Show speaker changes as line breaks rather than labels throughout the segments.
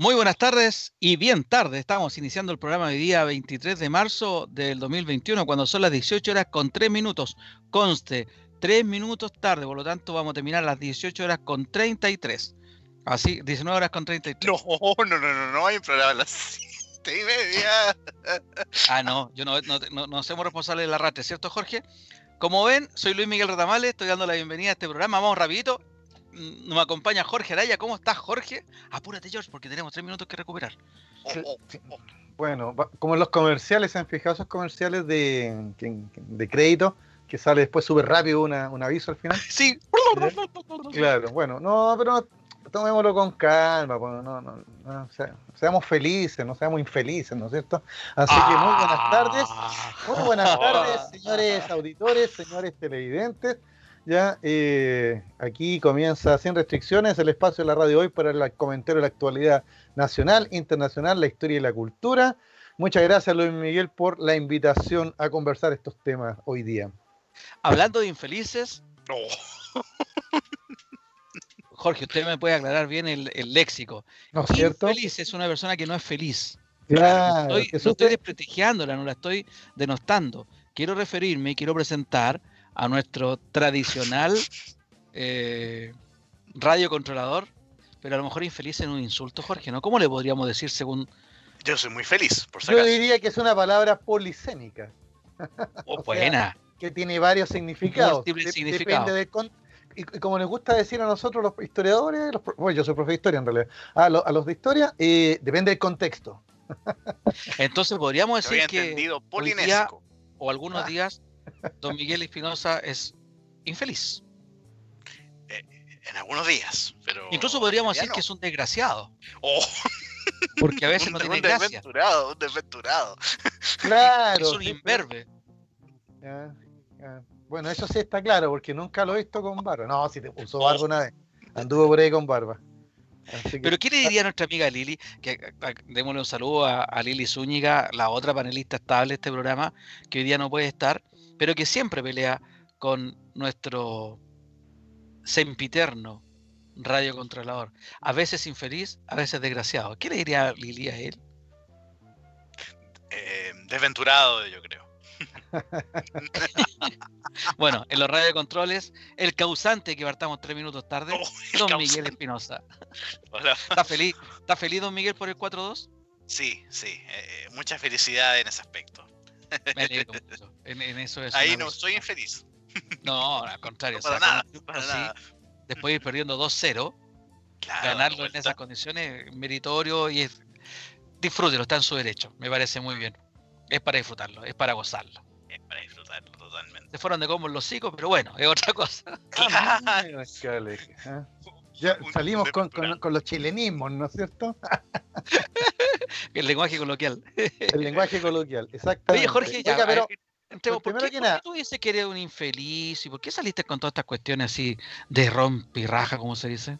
Muy buenas tardes y bien tarde. Estamos iniciando el programa de día 23 de marzo del 2021, cuando son las 18 horas con 3 minutos. Conste, 3 minutos tarde, por lo tanto vamos a terminar a las 18 horas con 33. Así, 19 horas con 33.
No, no, no, no, no hay un programa a las 7 y media.
Ah, no, yo no, no, no, no somos responsables de la rata, ¿cierto, Jorge? Como ven, soy Luis Miguel Retamales, estoy dando la bienvenida a este programa. Vamos rapidito nos acompaña Jorge Araya. ¿Cómo estás, Jorge? Apúrate, George, porque tenemos tres minutos que recuperar.
Bueno, como en los comerciales, ¿se han fijado esos comerciales de, de crédito? Que sale después súper rápido un aviso al final.
Sí.
Claro, bueno, no, pero tomémoslo con calma, pues, no, no, no seamos felices, no seamos infelices, ¿no es cierto? Así que muy buenas tardes, muy buenas tardes, señores auditores, señores televidentes. Ya, eh, aquí comienza sin restricciones el espacio de la radio hoy para el comentario de la actualidad nacional, internacional, la historia y la cultura. Muchas gracias, Luis Miguel, por la invitación a conversar estos temas hoy día.
Hablando de infelices. Jorge, usted me puede aclarar bien el, léxico.
¿No es cierto?
Infeliz es una persona que no es feliz.
Claro.
no estoy desprestigiándola, no la estoy denostando. Quiero referirme y quiero presentar a nuestro tradicional eh, radio controlador, pero a lo mejor infeliz en un insulto, Jorge, ¿no? ¿Cómo le podríamos decir según...
Yo soy muy feliz, por
Yo diría que es una palabra polisémica.
Oh, buena.
que tiene varios significados.
Depende
de y, como nos gusta decir a nosotros los historiadores, bueno, yo soy profe de historia en realidad, a, los de historia, eh, depende del contexto.
Entonces podríamos decir que
día,
o algunos ah. días don Miguel Espinosa es infeliz.
Eh, en algunos días, pero.
Incluso podríamos decir que es un desgraciado.
Oh.
Porque a veces no tiene gracia.
Un desventurado, un desventurado.
Claro.
Es un imberbe.
Bueno, eso sí está claro, porque nunca lo he visto con barba. No, si te puso barba una vez. Anduvo por ahí con barba.
Pero ¿qué le diría a nuestra amiga Lili? Que démosle un saludo a, a, Lili Zúñiga, la otra panelista estable de este programa, que hoy día no puede estar, pero que siempre pelea con nuestro sempiterno radiocontrolador. A veces infeliz, a veces desgraciado. ¿Qué le diría Lili a él?
Eh, desventurado, yo creo.
bueno, en los radiocontroles, el causante que partamos tres minutos tarde, oh, don Miguel Espinosa. ¿Está feliz, ¿Está feliz, don Miguel, por el 4-2?
Sí, sí. Eh, eh, mucha felicidad en ese aspecto.
Me alegro mucho. En, eso es
Ahí no soy infeliz.
No, al contrario.
para nada,
Después de ir perdiendo 2-0, ganarlo en esas condiciones meritorio y es, disfrútelo, está en su derecho. Me parece muy bien. Es para disfrutarlo, es para gozarlo.
Es para disfrutarlo totalmente.
Se fueron de como los hocicos, pero bueno, es otra cosa.
Ya salimos con, con, los chilenismos, ¿no es cierto?
el lenguaje coloquial.
el lenguaje coloquial, exactamente.
Oye, Jorge, ya, pero,
¿por,
qué, tú dices que eres un infeliz? ¿Y por qué saliste con todas estas cuestiones así de rompirraja, como se dice?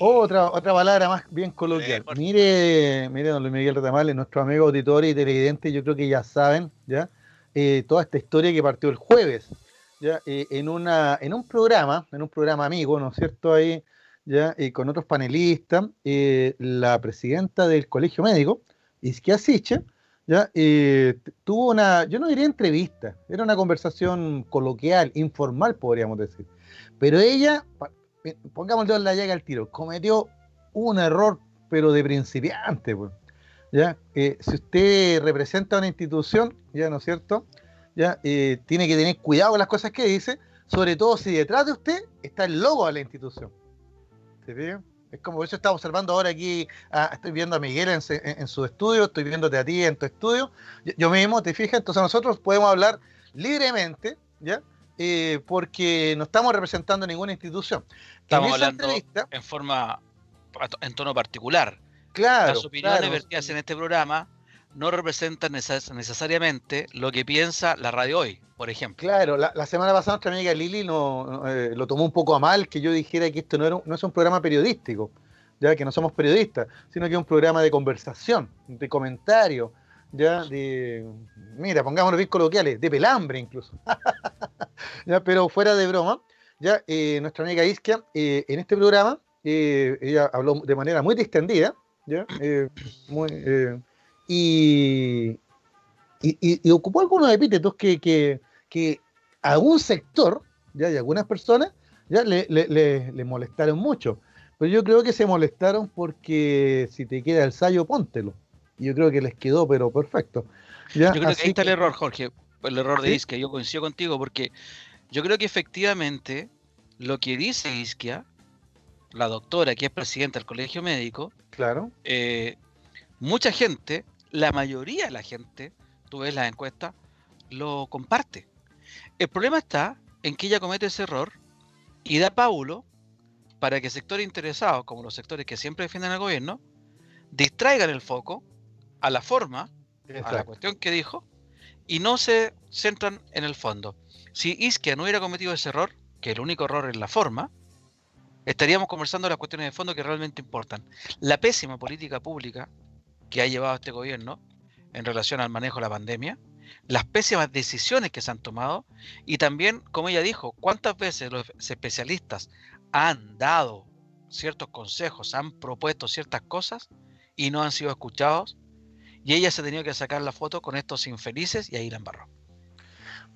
Otra, otra palabra más bien coloquial. mire, mire, don Luis Miguel Retamales, nuestro amigo auditor y televidente, yo creo que ya saben, ¿ya? Eh, toda esta historia que partió el jueves, ¿ya? Eh, en, una, en un programa, en un programa amigo, ¿no es cierto? Ahí ¿ya? con otros panelistas, eh, la presidenta del colegio médico, Isquia Siche, ¿ya? Eh, tuvo una, yo no diría entrevista, era una conversación coloquial, informal, podríamos decir. Pero ella, eh, pongámosle en la llaga al tiro, cometió un error, pero de principiante. Pues, ¿ya? si usted representa una institución, ¿ya no es cierto? ¿ya? tiene que tener cuidado con las cosas que dice, sobre todo si detrás de usted está el logo de la institución. Es como eso estaba observando ahora aquí, ah, estoy viendo a Miguel en, su estudio, estoy viéndote a ti en tu estudio, yo, mismo, ¿te fijas? Entonces nosotros podemos hablar libremente, ¿ya? Eh, porque no estamos representando ninguna institución.
Estamos hablando en forma, en tono particular.
Claro.
Las opiniones vertidas en este programa no representan necesariamente lo que piensa la radio hoy por ejemplo.
Claro, la, semana pasada nuestra amiga Lili no, eh, lo tomó un poco a mal que yo dijera que esto no, era, es un programa periodístico, ya que no somos periodistas, sino que es un programa de conversación, de comentario, ya de, mira, pongámoslo bien coloquiales, de pelambre incluso. ya, pero fuera de broma, ya eh, nuestra amiga Iskia, eh, en este programa, ella habló de manera muy distendida, ¿ya? Eh, muy, eh, y, y, ocupó algunos epítetos que, que, que a un sector, ¿ya? y algunas personas, ya le, le, molestaron mucho. Pero yo creo que se molestaron porque si te queda el sallo, póntelo. Y yo creo que les quedó, pero perfecto.
Yo creo que ahí está el error, Jorge, el error de Isquia. Yo coincido contigo porque yo creo que efectivamente lo que dice Isquia, la doctora que es presidenta del colegio médico,
claro.
Eh, mucha gente, la mayoría de la gente, tú ves las encuestas, lo comparte. El problema está en que ella comete ese error y da paulo para que sectores interesados, como los sectores que siempre defienden al gobierno, distraigan el foco a la forma, a la cuestión que dijo, y no se centran en el fondo. Si Isquia no hubiera cometido ese error, que el único error es la forma, estaríamos conversando las cuestiones de fondo que realmente importan. La pésima política pública que ha llevado este gobierno en relación al manejo de la pandemia, las pésimas decisiones que se han tomado y también, como ella dijo, cuántas veces los especialistas han dado ciertos consejos, han propuesto ciertas cosas y no han sido escuchados y ella se ha tenido que sacar la foto con estos infelices y ahí la embarró.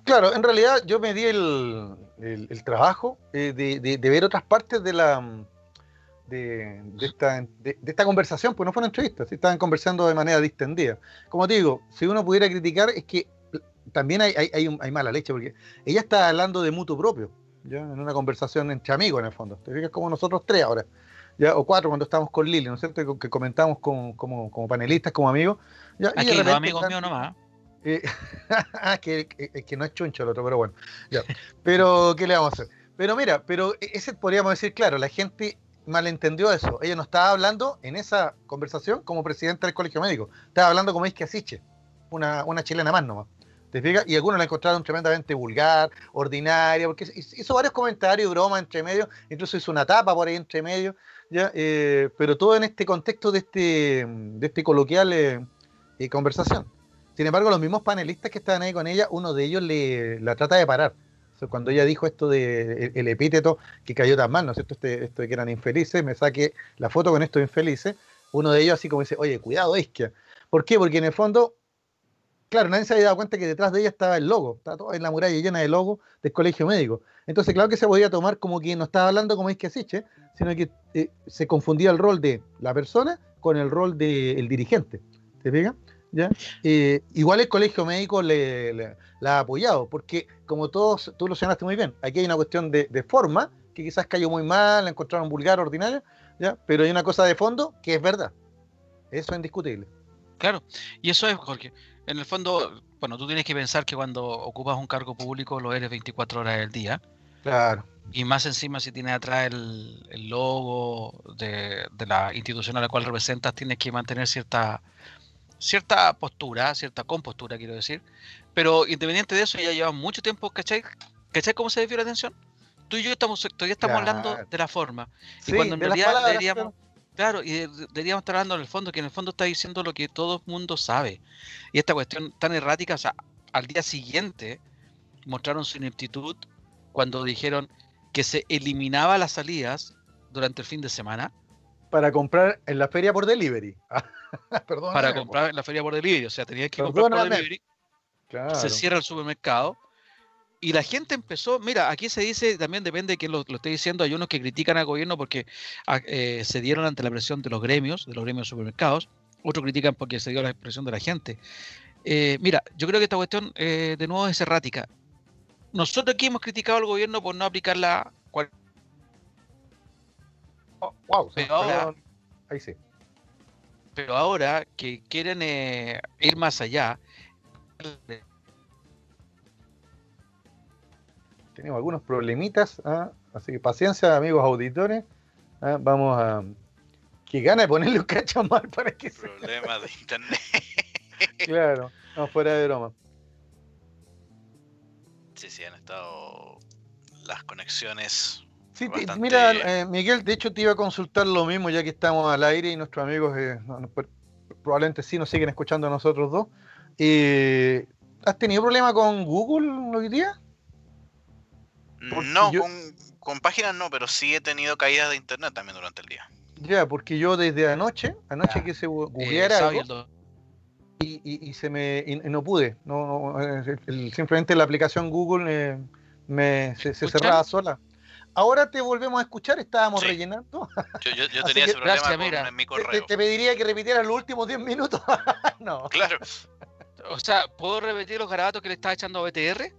Claro, en realidad yo me di el, trabajo eh, de, ver otras partes de la de, esta, de, esta conversación, pues no fue una entrevista, estaban conversando de manera distendida. Como te digo, si uno pudiera criticar es que también hay, hay, hay, mala leche, porque ella está hablando de mutuo propio, ¿ya? en una conversación entre amigos en el fondo. Te fijas como nosotros tres ahora, ¿ya? o cuatro cuando estamos con Lili, ¿no es cierto? Que comentamos como, como, panelistas, como amigos.
¿ya? Aquí los amigos míos nomás.
Eh, que, que, que, no es chuncho el otro, pero bueno. Ya. Pero, ¿qué le vamos a hacer? Pero mira, pero e, ese podríamos decir, claro, la gente malentendió eso. Ella no estaba hablando en esa conversación como presidenta del colegio médico. Estaba hablando como Isque Asiche, una, una chilena más nomás. ¿Te fijas? Y algunos la encontraron tremendamente vulgar, ordinaria, porque hizo varios comentarios, bromas entre medio, incluso hizo una tapa por ahí entre medio, ¿ya? Eh, pero todo en este contexto de este, de este coloquial eh, conversación. Sin embargo, los mismos panelistas que estaban ahí con ella, uno de ellos le, la trata de parar cuando ella dijo esto de el, epíteto que cayó tan mal, ¿no es cierto? Este, esto de que eran infelices, me saqué la foto con estos infelices, uno de ellos así como dice, oye, cuidado, Isquia. ¿Por qué? Porque en el fondo, claro, nadie se había dado cuenta que detrás de ella estaba el logo, estaba toda en la muralla llena de logo del colegio médico. Entonces, claro que se podía tomar como que no estaba hablando como Isquia Siche, sino que eh, se confundía el rol de la persona con el rol del dirigente. ¿Te pega? ¿Ya? Eh, igual el colegio médico le la ha apoyado, porque como todos, tú lo señalaste muy bien, aquí hay una cuestión de, forma, que quizás cayó muy mal, la encontraron vulgar, ordinaria, ¿ya? pero hay una cosa de fondo que es verdad. Eso es indiscutible.
Claro, y eso es, Jorge. En el fondo, bueno, tú tienes que pensar que cuando ocupas un cargo público lo eres 24 horas del día.
Claro.
Y más encima si tienes atrás el, logo de, de, la institución a la cual representas, tienes que mantener cierta cierta postura, cierta compostura, quiero decir. Pero independiente de eso, ya lleva mucho tiempo, ¿cachai? ¿Cachai cómo se desvió la atención? Tú y yo estamos, todavía estamos hablando de la forma. Y cuando en realidad deberíamos, claro, y deberíamos estar hablando en el fondo, que en el fondo está diciendo lo que todo el mundo sabe. Y esta cuestión tan errática, o sea, al día siguiente mostraron su ineptitud cuando dijeron que se eliminaba las salidas durante el fin de semana.
Para comprar en la feria por delivery.
para comprar en la feria por delivery. O sea, tenías que comprar por delivery. Se cierra el supermercado. Y la gente empezó, mira, aquí se dice, también depende de quién lo, esté diciendo, hay unos que critican al gobierno porque ah, eh, se dieron ante la presión de los gremios, de los gremios de supermercados, otros critican porque se dio la presión de la gente. Eh, mira, yo creo que esta cuestión eh, de nuevo es errática. Nosotros aquí hemos criticado al gobierno por no aplicar la...
Oh, wow, ahí sí.
Pero ahora que quieren eh, ir más allá,
tenemos algunos problemitas, ¿ah? así que paciencia, amigos auditores. ¿ah? Vamos a. Que gana de ponerle un cachamal para que
Problema de internet.
claro, no, fuera de broma.
Sí, sí, han estado las conexiones
Sí, mira, eh, Miguel, de hecho te iba a consultar lo mismo ya que estamos al aire y nuestros amigos eh, probablemente sí nos siguen escuchando a nosotros dos. Eh, ¿Has tenido problema con Google hoy día?
no, con, páginas no, pero sí he tenido caídas de internet también durante el día.
Ya, porque yo desde anoche, anoche
Ya.
quise gu-
Eh,
googlear
sábado y
algo y, y- y se me y, y no pude. No, no, eh, el- el- simplemente la aplicación Google eh, me, se, se cerraba sola. Ahora te volvemos a escuchar, estábamos
Sí.
rellenando.
Yo, yo, tenía
que,
ese problema
gracias,
con- en mi
te-
correo.
te pediría que repitieras los últimos 10 minutos. no.
Claro.
O sea, ¿puedo repetir los garabatos que le estaba echando a BTR?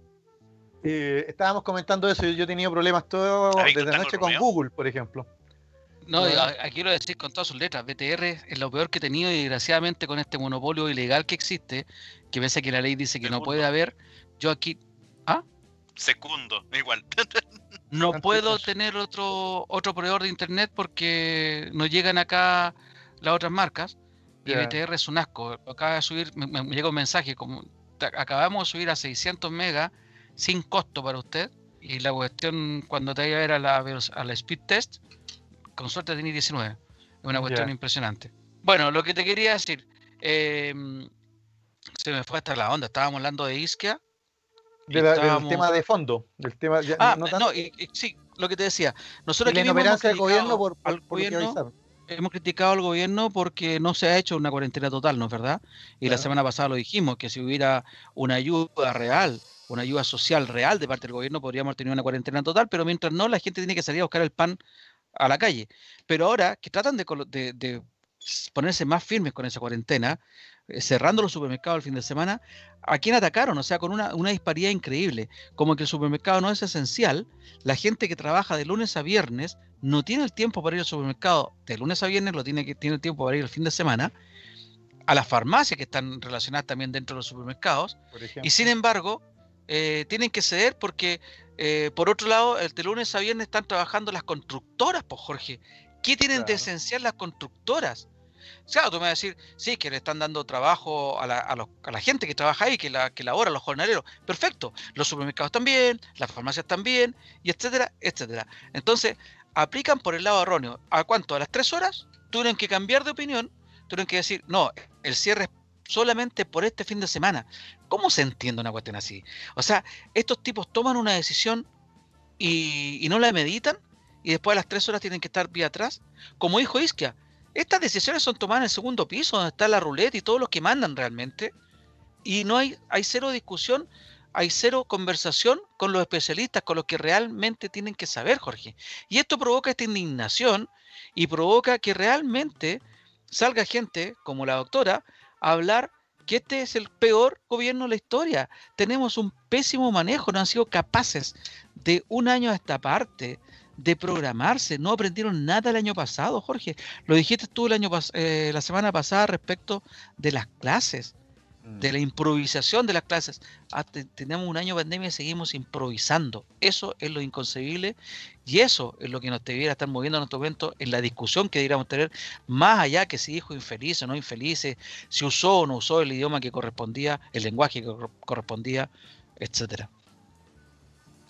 Eh, estábamos comentando eso. Yo, yo he tenido problemas todo
¿Has visto
desde
Tango
anoche con? Google, por ejemplo.
No, aquí lo decir con todas sus letras. BTR es lo peor que he tenido y desgraciadamente con este monopolio ilegal que existe, que pese a que la ley dice que no puede haber, yo aquí
Segundo, igual.
no puedo tener otro otro proveedor de internet porque no llegan acá las otras marcas y. BTR es un asco. Acaba de subir, me, me llega un mensaje como "Te- acabamos de subir a 600 megas sin costo para usted y la cuestión cuando te vaya a ver a la, a la speed test, con suerte tenés 19. Es una cuestión impresionante. Bueno, lo que te quería decir, eh, se me fue hasta la onda, estábamos hablando de Isquia.
De la- del tema de fondo. Del tema, ya,
Ah,
no
y- y sí, lo que te decía.
de
Nosotros aquí mismo hemos
del gobierno
criticado
por, por,
al gobierno, hemos criticado al gobierno porque no se ha hecho una cuarentena total, ¿no es verdad? Y la semana pasada lo dijimos, que si hubiera una ayuda real, una ayuda social real de parte del gobierno, podríamos tener una cuarentena total, pero mientras no, la gente tiene que salir a buscar el pan a la calle. Pero ahora que tratan de, ponerse más firmes con esa cuarentena, cerrando los supermercados el fin de semana, ¿a quién atacaron? O sea, con una, una disparidad increíble. Como que el supermercado no es esencial, la gente que trabaja de lunes a viernes no tiene el tiempo para ir al supermercado de lunes a viernes, lo tiene que tiene el tiempo para ir el fin de semana, a las farmacias que están relacionadas también dentro de los supermercados, y sin embargo, eh, tienen que ceder porque, eh, por otro lado, el de lunes a viernes están trabajando las constructoras, pues Jorge. ¿Qué tienen de esencial las constructoras? Claro, tú me vas a decir, sí, que le están dando trabajo a la, gente que trabaja ahí, que, la, labora, los jornaleros. Perfecto. Los supermercados también, las farmacias también, y etcétera, etcétera. Entonces, aplican por el lado erróneo. ¿A cuánto? A las tres horas tuvieron que cambiar de opinión, tuvieron que decir, no, el cierre es solamente por este fin de semana. ¿Cómo se entiende una cuestión así? O sea, estos tipos toman una decisión y, y no la meditan y después a las tres horas tienen que estar vía atrás. Como dijo Isquia, estas decisiones son tomadas en el segundo piso, donde está la ruleta y todos los que mandan realmente. Y no hay, hay cero discusión, hay cero conversación con los especialistas, con los que realmente tienen que saber, Jorge. Y esto provoca esta indignación y provoca que realmente salga gente como la doctora a hablar que este es el peor gobierno de la historia. Tenemos un pésimo manejo, no han sido capaces de un año a esta parte de programarse, no aprendieron nada el año pasado, Jorge. Lo dijiste tú el año eh, la semana pasada respecto de las clases,
Mm.
de la improvisación de las clases. Ah, te- tenemos un año de pandemia y seguimos improvisando. Eso es lo inconcebible y eso es lo que nos debiera estar moviendo en estos momentos en la discusión que deberíamos tener, más allá que si dijo infeliz o no infeliz, si usó o no usó el idioma que correspondía, el lenguaje que cor- correspondía, etcétera.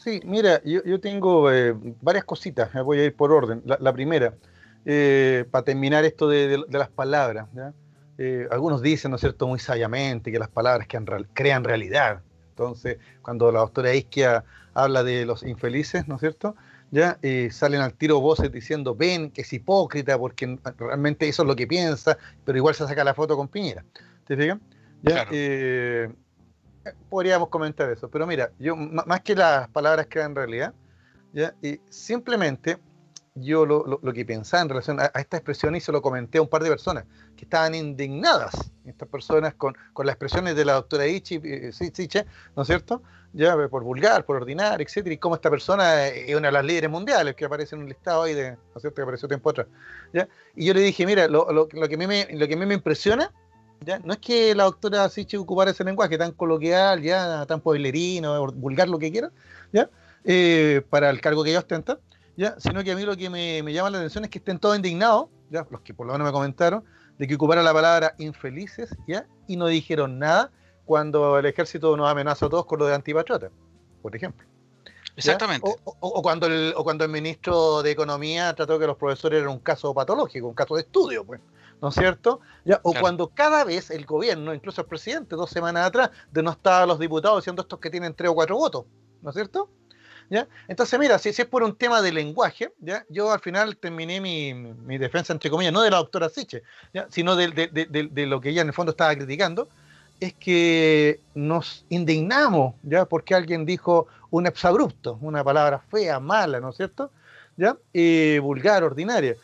Sí, mira, yo, yo tengo eh, varias cositas, eh, voy a ir por orden. La, la primera, eh, para terminar esto de, de- de las palabras, ¿ya? Eh, algunos dicen, ¿no es cierto?, muy sabiamente que las palabras crean, real- crean realidad. Entonces, cuando la doctora Isquia habla de los infelices, ¿no es cierto?, ya eh, salen al tiro voces diciendo, ven, que es hipócrita, porque realmente eso es lo que piensa, pero igual se saca la foto con Piñera. ¿Te fijas? Ya,
Claro.
eh, podríamos comentar eso, pero mira, yo más que las palabras crean realidad, ¿ya? Y simplemente yo lo, lo- lo que pensaba en relación a, a esta expresión y se lo comenté a un par de personas que estaban indignadas, estas personas con, con las expresiones de la doctora Ichi, eh, Si- Siche, ¿no es cierto? Ya eh, por vulgar, por ordinar, etcétera, y cómo esta persona es una de las líderes mundiales que aparece en un listado ahí de, ¿no es cierto?, que apareció tiempo atrás. ¿ya? Y yo le dije, mira, lo- lo que a mí me, lo que a mí me impresiona ¿ya? No es que la doctora Siche ocupara ese lenguaje tan coloquial, ya tan pueblerino, vulgar, lo que quiera, ¿ya? Eh, para el cargo que ella ostenta, ¿ya? Sino que a mí lo que me, me llama la atención es que estén todos indignados, ¿ya? Los que por lo menos me comentaron, de que ocupara la palabra infelices, ¿ya? Y no dijeron nada cuando el ejército nos amenazó a todos con lo de antipatriota, por ejemplo.
Exactamente.
O, o- o cuando el, o cuando el ministro de Economía trató que los profesores eran un caso patológico, un caso de estudio, pues, ¿no es cierto? Ya, o
Claro.
cuando cada vez el gobierno, incluso el presidente, dos semanas atrás, denostaba a los diputados diciendo estos que tienen tres o cuatro votos, ¿no es cierto? ¿ya? Entonces, mira, si, es por un tema de lenguaje, ¿ya? Yo al final terminé mi, mi defensa, entre comillas, no de la doctora Siche, ¿ya? Sino de, de, de, de, lo que ella en el fondo estaba criticando, es que nos indignamos, ¿ya? Porque alguien dijo un exabrupto, una palabra fea, mala, ¿no es cierto? ¿Ya? Eh, vulgar, ordinaria.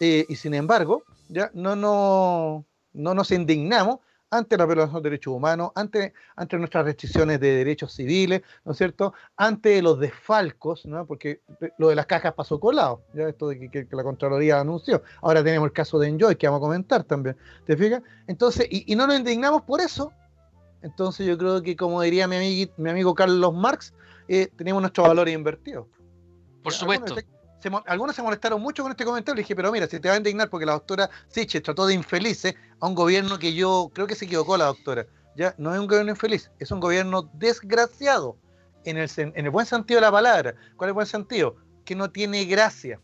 Eh, y sin embargo, ¿ya? No, no, no nos indignamos ante la violación de derechos humanos, ante, ante nuestras restricciones de derechos civiles, ¿no es cierto? Ante los desfalcos, ¿no? Porque lo de las cajas pasó colado, ya esto de que, la Contraloría anunció. Ahora tenemos el caso de Enjoy, que vamos a comentar también, ¿te fijas? Entonces, y, no nos indignamos por eso. Entonces yo creo que, como diría mi, amigo, mi amigo Carlos Marx, eh, tenemos nuestros valores invertidos.
Por supuesto
algunos se molestaron mucho con este comentario. Le dije, pero mira, si te va a indignar porque la doctora Siche trató de infelices a un gobierno que yo creo que se equivocó la doctora. Ya no es un gobierno infeliz, es un gobierno desgraciado en el, en el buen sentido de la palabra. ¿Cuál es el buen sentido? Que no tiene gracia.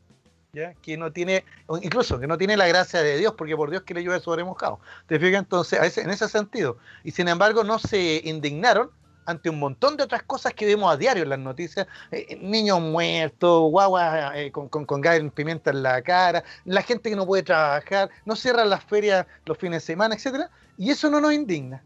¿Ya? que no tiene, incluso que no tiene la gracia de Dios, porque por Dios que le llueve sobre mojado. ¿Te fijas? Entonces, en ese sentido. Y sin embargo, no se indignaron ante un montón de otras cosas que vemos a diario en las noticias, eh, eh, niños muertos, guaguas eh, con, con, con gas pimienta en la cara, la gente que no puede trabajar, no cierran las ferias los fines de semana, etcétera, y eso no nos indigna.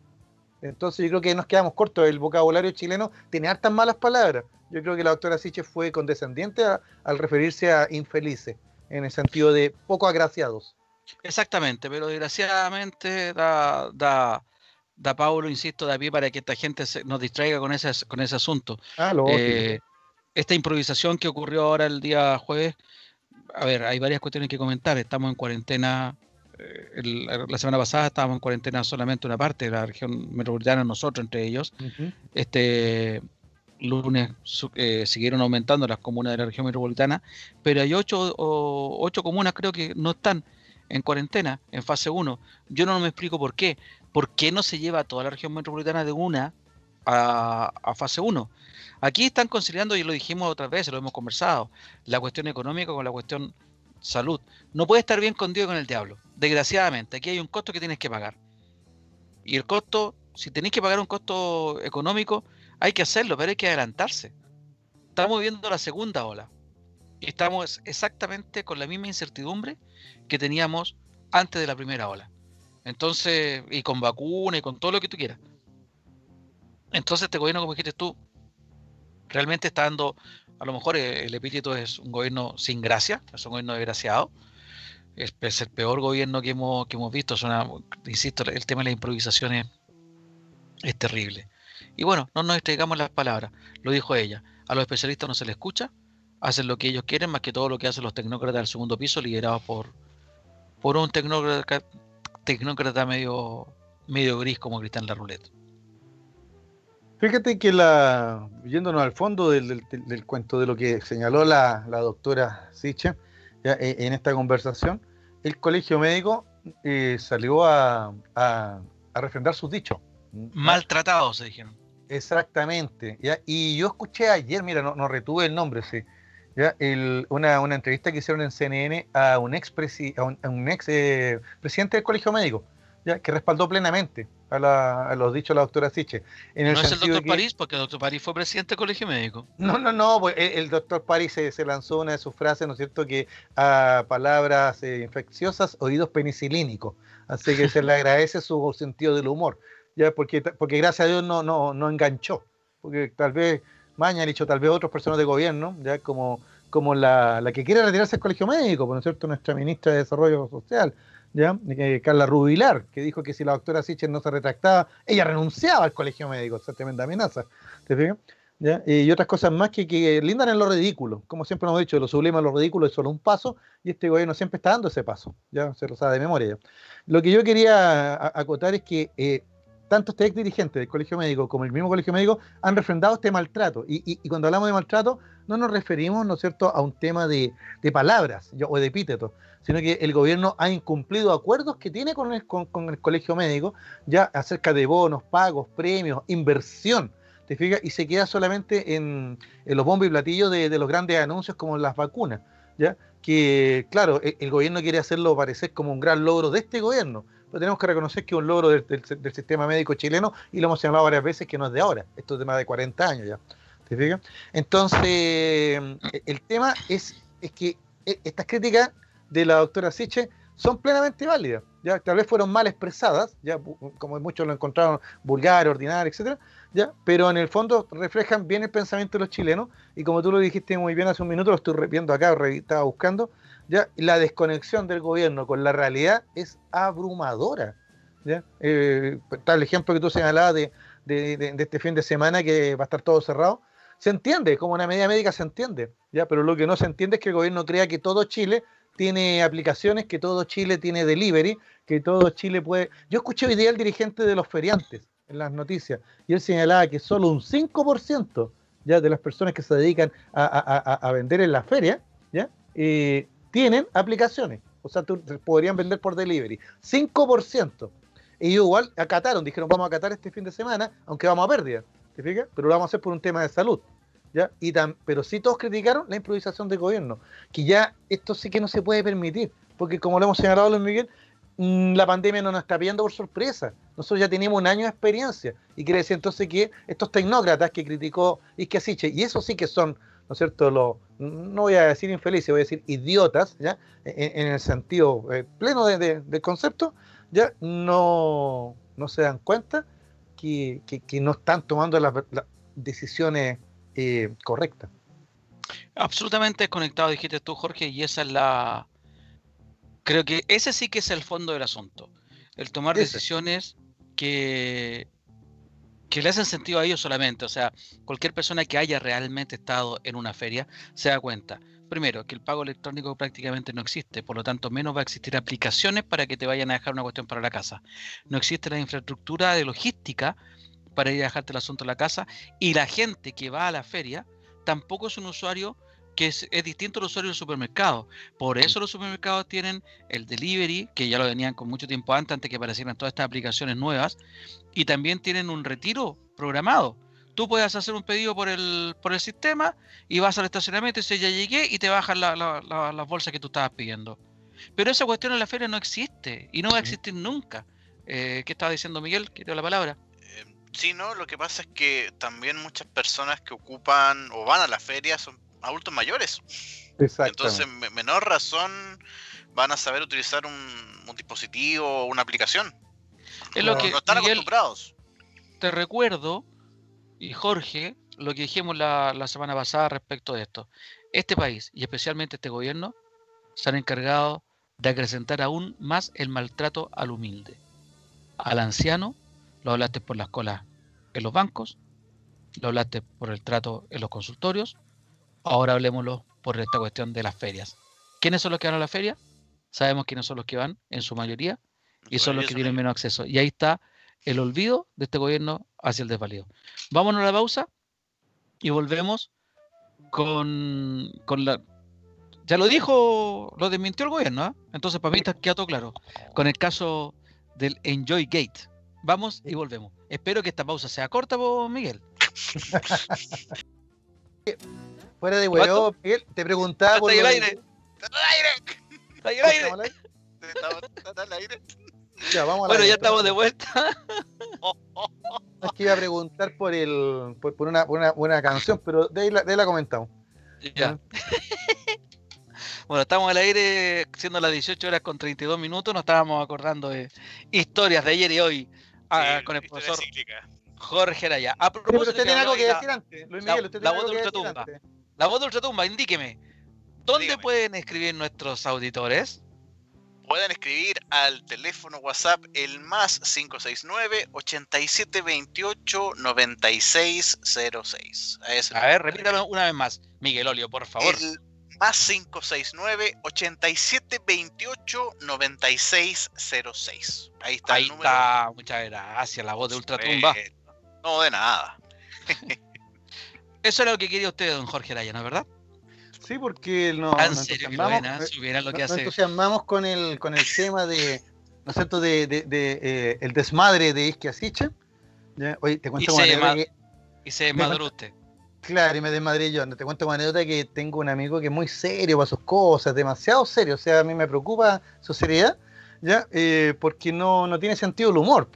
Entonces yo creo que nos quedamos cortos, el vocabulario chileno tiene hartas malas palabras. Yo creo que la doctora Siche fue condescendiente al referirse a infelices, en el sentido de poco agraciados.
Exactamente, pero desgraciadamente da, da da Paulo, insisto, da pie para que esta gente se, nos distraiga con ese, con ese asunto. Ah, eh, esta improvisación que ocurrió ahora el día jueves, a ver, hay varias cuestiones que comentar. Estamos en cuarentena, eh, la semana pasada estábamos en cuarentena solamente una parte de la región metropolitana, nosotros entre ellos. Este lunes eh, siguieron aumentando las comunas de la región metropolitana, pero hay ocho, ocho comunas creo que no están en cuarentena, en fase 1. Yo no me explico por qué. ¿Por qué no se lleva a toda la región metropolitana de una a, fase 1? Aquí están conciliando, y lo dijimos otras veces, lo hemos conversado, la cuestión económica con la cuestión salud. No puede estar bien con Dios y con el diablo. Desgraciadamente, aquí hay un costo que tienes que pagar. Y el costo, si tenéis que pagar un costo económico, hay que hacerlo, pero hay que adelantarse. Estamos viviendo la segunda ola. Y estamos exactamente con la misma incertidumbre que teníamos antes de la primera ola. Entonces, y con vacuna y con todo lo que tú quieras. Entonces este gobierno, como dijiste tú, realmente está dando, a lo mejor eh, el epíteto es un gobierno sin gracia, es un gobierno desgraciado, es, el peor gobierno que hemos, que hemos visto, insisto, el tema de las improvisaciones es terrible. Y bueno, no nos distraigamos las palabras, lo dijo ella, a los especialistas no se les escucha, hacen lo que ellos quieren, más que todo lo que hacen los tecnócratas del segundo piso, liderados por, por un tecnócrata, tecnócrata medio, medio gris como Cristian La Ruleta.
Fíjate que la, yéndonos al fondo del, cuento de lo que señaló la, doctora Siche eh, en esta conversación, el colegio médico eh, salió a, a, refrendar sus dichos.
Maltratados, se dijeron.
Exactamente. Y yo escuché ayer, mira, no, retuve el nombre, sí, ¿ya? una, una, entrevista que hicieron en CNN a un ex, a un, ex eh, presidente del Colegio Médico, ¿ya? que respaldó plenamente a, los dichos de la doctora Siche.
no es el doctor París, porque el doctor París fue presidente del Colegio Médico.
No, no, no, pues, el, doctor París se, lanzó una de sus frases, ¿no es cierto?, que a palabras eh, infecciosas, oídos penicilínicos. Así que se le agradece su sentido del humor, ya porque, porque gracias a Dios no, no, no enganchó, porque tal vez Maña, dicho tal vez otras personas de gobierno, ya como, como la, la que quiere retirarse del colegio médico, por cierto, nuestra ministra de Desarrollo Social, ¿ya? Eh, Carla Rubilar, que dijo que si la doctora Sichel no se retractaba, ella renunciaba al colegio médico, esa tremenda amenaza, ¿te fijas? ¿Ya? Y otras cosas más que, que lindan en lo ridículo. Como siempre hemos dicho, lo sublime en lo ridículo es solo un paso y este gobierno siempre está dando ese paso. Ya se lo sabe de memoria. Lo que yo quería acotar es que eh, tanto este ex dirigente del colegio médico como el mismo colegio médico han refrendado este maltrato. Y, cuando hablamos de maltrato, no nos referimos, ¿no es cierto?, a un tema de, palabras o de epítetos, sino que el gobierno ha incumplido acuerdos que tiene con el, colegio médico ya acerca de bonos, pagos, premios, inversión. ¿Te fijas? Y se queda solamente en, los bombos y platillos de, los grandes anuncios como las vacunas. ¿ya? Que, claro, el, el gobierno quiere hacerlo parecer como un gran logro de este gobierno tenemos que reconocer que es un logro del, sistema médico chileno y lo hemos señalado varias veces que no es de ahora, esto es de más de 40 años ya. ¿Te fijas? Entonces, el tema es, es que e, estas críticas de la doctora Siche son plenamente válidas. Ya, tal vez fueron mal expresadas, ya, como muchos lo encontraron vulgar, ordinario, etcétera, ya, pero en el fondo reflejan bien el pensamiento de los chilenos, y como tú lo dijiste muy bien hace un minuto, lo estoy viendo acá, estaba buscando, ya, la desconexión del gobierno con la realidad es abrumadora. ¿ya? Eh, tal ejemplo que tú señalabas de, de, este fin de semana que va a estar todo cerrado, se entiende, como una medida médica se entiende, ya, pero lo que no se entiende es que el gobierno crea que todo Chile tiene aplicaciones, que todo Chile tiene delivery, que todo Chile puede... Yo escuché hoy día al dirigente de los feriantes en las noticias y él señalaba que solo un 5% ya de las personas que se dedican a, vender en la feria ya eh, tienen aplicaciones. O sea, podrían vender por delivery. 5%. Y igual acataron, dijeron vamos a acatar este fin de semana, aunque vamos a pérdida. ¿Te fijas? Pero lo vamos a hacer por un tema de salud. ¿ya? Y tan, pero sí todos criticaron la improvisación del gobierno, que ya esto sí que no se puede permitir, porque como lo hemos señalado Luis Miguel, mm, la pandemia no nos está pidiendo por sorpresa. Nosotros ya teníamos un año de experiencia. Y quiere decir entonces que estos tecnócratas que criticó Isque Asiche, y eso sí que son, ¿no es cierto?, no voy a decir infelices, voy a decir idiotas, ¿ya? En, el sentido eh, pleno de, del concepto, ya no, no se dan cuenta que, que, no están tomando las, decisiones eh, correctas.
Absolutamente desconectado, dijiste tú, Jorge, y esa es la... Creo que ese sí que es el fondo del asunto. El tomar decisiones que, que le hacen sentido a ellos solamente. O sea, cualquier persona que haya realmente estado en una feria se da cuenta. Primero, que el pago electrónico prácticamente no existe, por lo tanto, menos va a existir aplicaciones para que te vayan a dejar una cuestión para la casa. No existe la infraestructura de logística para ir a dejarte el asunto a la casa y la gente que va a la feria tampoco es un usuario que es, distinto al usuario del supermercado. Por eso los supermercados tienen el delivery, que ya lo venían con mucho tiempo antes, antes que aparecieran todas estas aplicaciones nuevas, y también tienen un retiro programado tú puedes hacer un pedido por el, por el sistema y vas al estacionamiento y dices ya llegué y te bajan las bolsas que tú estabas pidiendo. Pero esa cuestión en la feria no existe y no va a existir nunca. Eh, ¿Qué estaba diciendo Miguel? Que la palabra.
Eh, sí, no, lo que pasa es que también muchas personas que ocupan o van a la feria son adultos mayores. Entonces, menor razón van a saber utilizar un, dispositivo o una aplicación.
Es lo que,
no están acostumbrados.
Te recuerdo y Jorge, lo que dijimos la, semana pasada respecto de esto. Este país y especialmente este gobierno se han encargado de acrecentar aún más el maltrato al humilde. Al anciano lo hablaste por las colas en los bancos, lo hablaste por el trato en los consultorios, ahora hablemoslo por esta cuestión de las ferias. ¿Quiénes son los que van a la feria? Sabemos quiénes son los que van, en su mayoría, y son los que tienen menos acceso. Y ahí está el olvido de este gobierno hacia el desvalido. Vámonos a la pausa y volvemos con, con la... Ya lo dijo, lo desmintió el gobierno, ¿ah? entonces para mí está queda todo claro. Con el caso del Enjoy Gate. Vamos y volvemos. Espero que esta pausa sea corta, Miguel.
Fuera de huevo, Miguel, te preguntaba.
Está el aire. Está aire. Está el aire. Está el aire
bueno, ya estamos de vuelta.
es que iba a preguntar por el por, una, una, canción, pero de ahí la, de la comentamos.
Ya. bueno, estamos al aire siendo las 18 horas con 32 minutos. Nos estábamos acordando de historias de ayer y hoy ah, con el profesor Jorge Araya.
A propósito, usted tiene algo que decir antes. Luis Miguel, usted
la, voz de Ultratumba. La voz de Ultratumba, indíqueme. ¿Dónde pueden escribir nuestros auditores?
pueden escribir al teléfono WhatsApp el más 569 8728 9606.
A, a ver, repítame una vez más, Miguel Olio, por favor.
El más 569 8728 9606. Ahí está
Ahí el número. Está, muchas gracias, la voz de Ultratumba.
No, de nada.
Eso era lo que quería usted, don Jorge Araya, ¿no es verdad?
Sí, porque no,
ah, nos,
entusiasmamos, con el, con el tema de, ¿no es cierto?, de, de, eh, el desmadre de Isquia Siche. Oye, te cuento
una anécdota Y se desmadró usted.
Claro, y me desmadré yo. Te cuento una anécdota que tengo un amigo que es muy serio para sus cosas, demasiado serio. O sea, a mí me preocupa su seriedad, ¿ya? Eh, porque no, no tiene sentido el humor.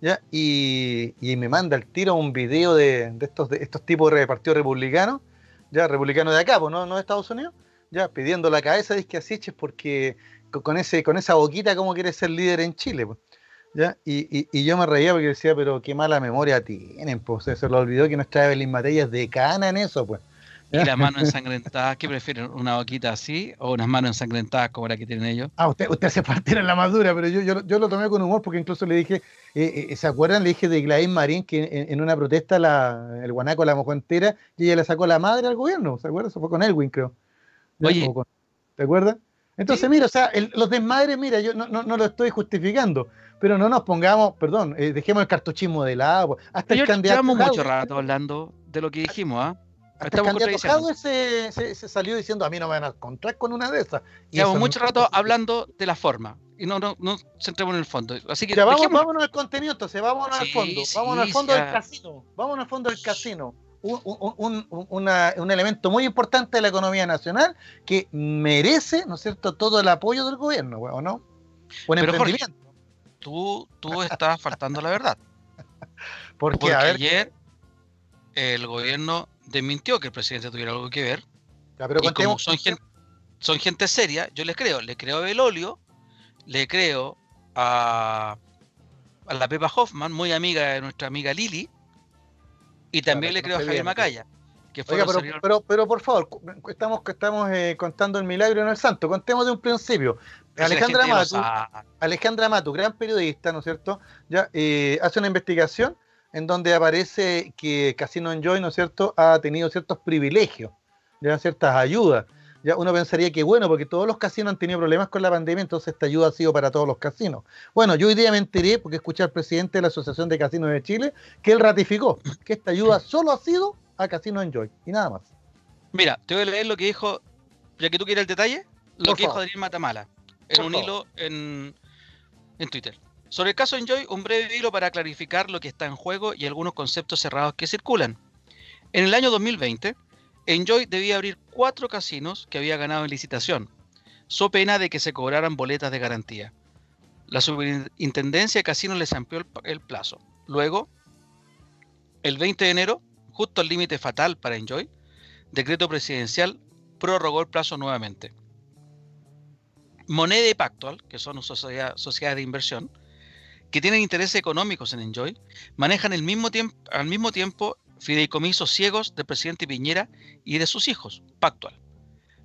¿Ya? Y, me manda el tiro un video de, estos, de estos tipos de partido republicano, ya, republicano de acá, pues, ¿no? no de Estados Unidos, ya, pidiendo la cabeza de Isquiasiches porque con, ese, con esa boquita, ¿cómo quiere ser líder en Chile? Pues? ¿Ya? Y, y, yo me reía porque decía, pero qué mala memoria tienen, pues se lo olvidó que nuestra Evelyn Matella es decana en eso, pues.
¿Y las manos ensangrentadas? ¿Qué prefieren? ¿Una boquita así o unas manos ensangrentadas como la que tienen ellos?
Ah, usted, usted se parte en la más dura, pero yo, yo, yo, lo tomé con humor porque incluso le dije, eh, eh, ¿se acuerdan? Le dije de Gladys Marín que en, una protesta la, el guanaco la mojó entera y ella le sacó la madre al gobierno, ¿se acuerdan? Eso fue con Elwin, creo.
Oye.
¿Te acuerdas? Entonces, mira, o sea, los desmadres, mira, yo no, no, lo estoy justificando, pero no nos pongamos, perdón, eh, dejemos el cartuchismo de lado.
Hasta el candidato. Llevamos mucho rato hablando de lo que dijimos, ¿ah?
Hasta el candidato se, se, salió diciendo a mí no me van a encontrar con una de esas.
Llevamos mucho rato hablando de la forma y no, no, no centremos en el fondo. Así que
ya, vamos, vámonos al contenido entonces, vámonos al fondo, vámonos al fondo del casino, vámonos al fondo del casino un, elemento muy importante de la economía nacional que merece, ¿no es cierto?, todo el apoyo del gobierno, ¿o no?
Un emprendimiento. tú, tú estás faltando la verdad.
Porque,
ayer el gobierno desmintió que el presidente tuviera algo que ver. y como son gente, son gente seria, yo les creo. Le creo a Belolio, le creo a, a la Pepa Hoffman, muy amiga de nuestra amiga Lili, y también le creo a Javier Macaya.
Que fue pero, pero, por favor, estamos, estamos eh, contando el milagro en el santo. Contemos de un principio. Alejandra Matu, Alejandra Matu, gran periodista, ¿no es cierto? Ya eh, hace una investigación en donde aparece que Casino Enjoy, ¿no es cierto?, ha tenido ciertos privilegios, ya ciertas ayudas. Ya uno pensaría que bueno, porque todos los casinos han tenido problemas con la pandemia, entonces esta ayuda ha sido para todos los casinos. Bueno, yo hoy día me enteré, porque escuché al presidente de la Asociación de Casinos de Chile, que él ratificó que esta ayuda solo ha sido a Casino Enjoy y nada más.
Mira, te voy a leer lo que dijo, ya que tú quieres el detalle, lo que dijo Adrián Matamala en un hilo en, en Twitter. Sobre el caso Enjoy, un breve hilo para clarificar lo que está en juego y algunos conceptos cerrados que circulan. En el año 2020, Enjoy debía abrir cuatro casinos que había ganado en licitación, so pena de que se cobraran boletas de garantía. La superintendencia de casinos les amplió el, plazo. Luego, el 20 de enero, justo al límite fatal para Enjoy, decreto presidencial prorrogó el plazo nuevamente. Moneda y Pactual, que son sociedades de inversión, que tienen intereses económicos en Enjoy, manejan el mismo al mismo tiempo fideicomisos ciegos del presidente Piñera y de sus hijos, Pactual.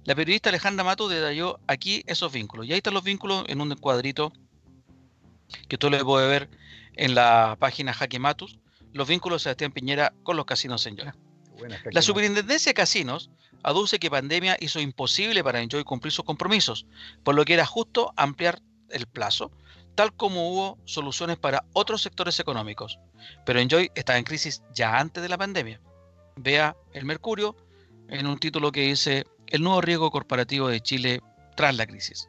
La periodista Alejandra Mato detalló aquí esos vínculos. Y ahí están los vínculos en un cuadrito que tú le puedes ver en la página Jaque Matus, los vínculos de Sebastián Piñera con los casinos Enjoy. La superintendencia de casinos aduce que pandemia hizo imposible para Enjoy cumplir sus compromisos, por lo que era justo ampliar el plazo tal como hubo soluciones para otros sectores económicos. Pero Enjoy estaba en crisis ya antes de la pandemia. Vea el Mercurio en un título que dice El nuevo riesgo corporativo de Chile tras la crisis.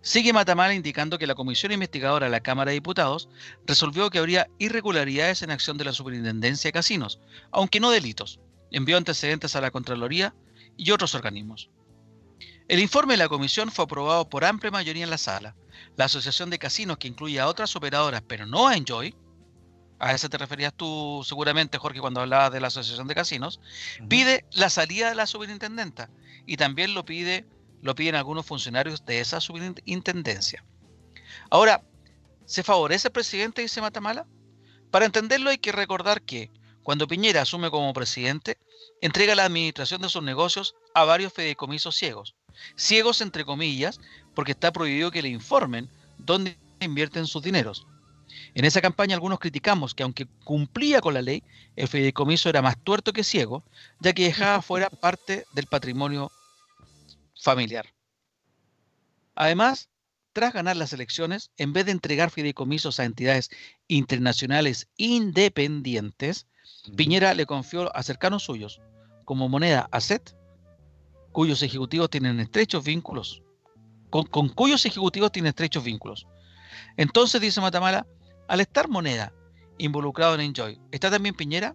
Sigue Matamala indicando que la comisión investigadora de la Cámara de Diputados resolvió que habría irregularidades en acción de la Superintendencia de Casinos, aunque no delitos. Envió antecedentes a la Contraloría y otros organismos. El informe de la comisión fue aprobado por amplia mayoría en la sala. La Asociación de Casinos, que incluye a otras operadoras, pero no a Enjoy, a esa te referías tú seguramente, Jorge, cuando hablabas de la Asociación de Casinos, pide la salida de la superintendenta y también lo pide lo piden algunos funcionarios de esa superintendencia. Ahora, ¿se favorece el presidente, dice Matamala? Para entenderlo hay que recordar que cuando Piñera asume como presidente, entrega la administración de sus negocios a varios fideicomisos ciegos, Ciegos entre comillas, porque está prohibido que le informen dónde invierten sus dineros. En esa campaña algunos criticamos que aunque cumplía con la ley, el fideicomiso era más tuerto que ciego, ya que dejaba fuera parte del patrimonio familiar. Además, tras ganar las elecciones, en vez de entregar fideicomisos a entidades internacionales independientes, Piñera le confió a cercanos suyos, como moneda ASET, cuyos ejecutivos tienen estrechos vínculos, con, cuyos ejecutivos tienen estrechos vínculos. Entonces, dice Matamala, al estar moneda involucrado en Enjoy, ¿está también Piñera?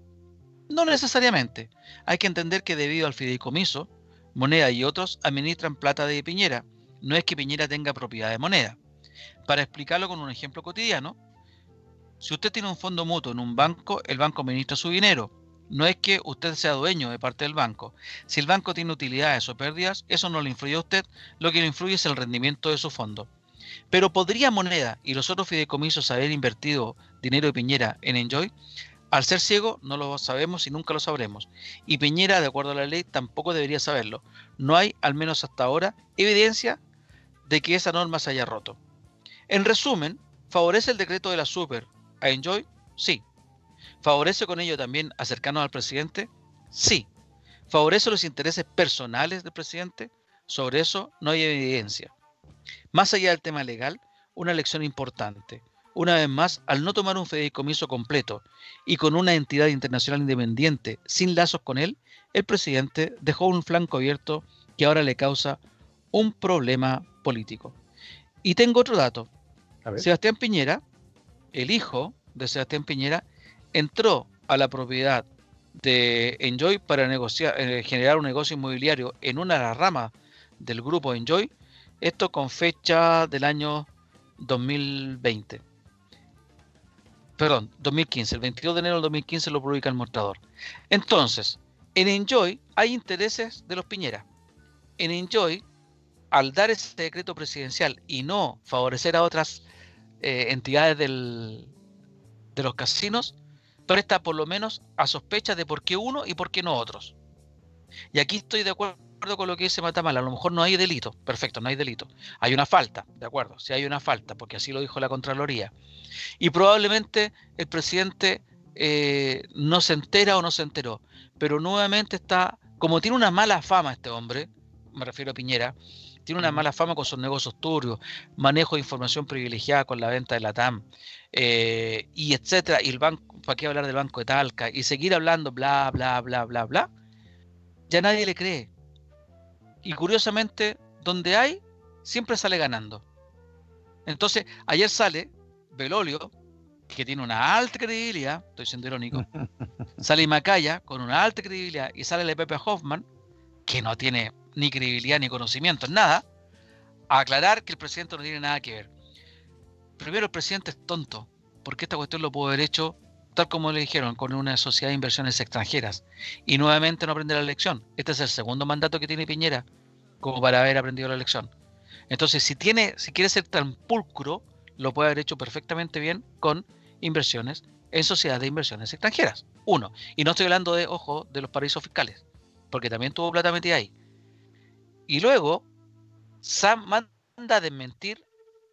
No necesariamente. Hay que entender que debido al fideicomiso, Moneda y otros administran plata de Piñera. No es que Piñera tenga propiedad de moneda. Para explicarlo con un ejemplo cotidiano, Si usted tiene un fondo mutuo en un banco, el banco administra su dinero. No es que usted sea dueño de parte del banco. Si el banco tiene utilidades o pérdidas, eso no le influye a usted, lo que le influye es el rendimiento de su fondo. Pero ¿podría Moneda y los otros fideicomisos haber invertido dinero de Piñera en Enjoy? Al ser ciego no lo sabemos y nunca lo sabremos. Y Piñera, de acuerdo a la ley, tampoco debería saberlo. No hay, al menos hasta ahora, evidencia de que esa norma se haya roto. En resumen, ¿favorece el decreto de la Super a Enjoy? Sí. ¿Favorece con ello también acercarnos al presidente? Sí. ¿Favorece los intereses personales del presidente? Sobre eso no hay evidencia. Más allá del tema legal, una lección importante. Una vez más, al no tomar un fideicomiso completo y con una entidad internacional independiente sin lazos con él, el presidente dejó un flanco abierto que ahora le causa un problema político. Y tengo otro dato. Sebastián Piñera, el hijo de Sebastián Piñera, entró a la propiedad de Enjoy para negociar, eh, generar un negocio inmobiliario en una de las ramas del grupo Enjoy, esto con fecha del año 2020. Perdón, 2015, el 22 de enero del 2015 lo publica el mostrador. Entonces, en Enjoy hay intereses de los Piñera. En Enjoy, al dar ese decreto presidencial y no favorecer a otras eh, entidades del, de los casinos, presta por lo menos a sospecha de por qué uno y por qué no otros. Y aquí estoy de acuerdo con lo que dice Matamal, a lo mejor no hay delito, perfecto, no hay delito. Hay una falta, de acuerdo, sí hay una falta, porque así lo dijo la Contraloría. Y probablemente el presidente eh, no se entera o no se enteró, pero nuevamente está, como tiene una mala fama este hombre, me refiero a Piñera, tiene una mala fama con sus negocios turbios, manejo de información privilegiada con la venta de la TAM, eh, y etcétera, y el banco, ¿para qué hablar del banco de Talca? Y seguir hablando bla, bla, bla, bla, bla, ya nadie le cree. Y curiosamente, donde hay, siempre sale ganando. Entonces, ayer sale Belolio, que tiene una alta credibilidad, estoy siendo irónico, sale Macaya con una alta credibilidad y sale Pepe Hoffman, que no tiene ni credibilidad ni conocimiento en nada, a aclarar que el presidente no tiene nada que ver. Primero, el presidente es tonto, porque esta cuestión lo pudo haber hecho tal como le dijeron, con una sociedad de inversiones extranjeras. Y nuevamente no aprende la lección. Este es el segundo mandato que tiene Piñera, como para haber aprendido la lección. Entonces, si tiene, si quiere ser tan pulcro, lo puede haber hecho perfectamente bien con inversiones en sociedades de inversiones extranjeras. Uno. Y no estoy hablando de, ojo, de los paraísos fiscales, porque también tuvo plata metida ahí. Y luego, Sam manda a desmentir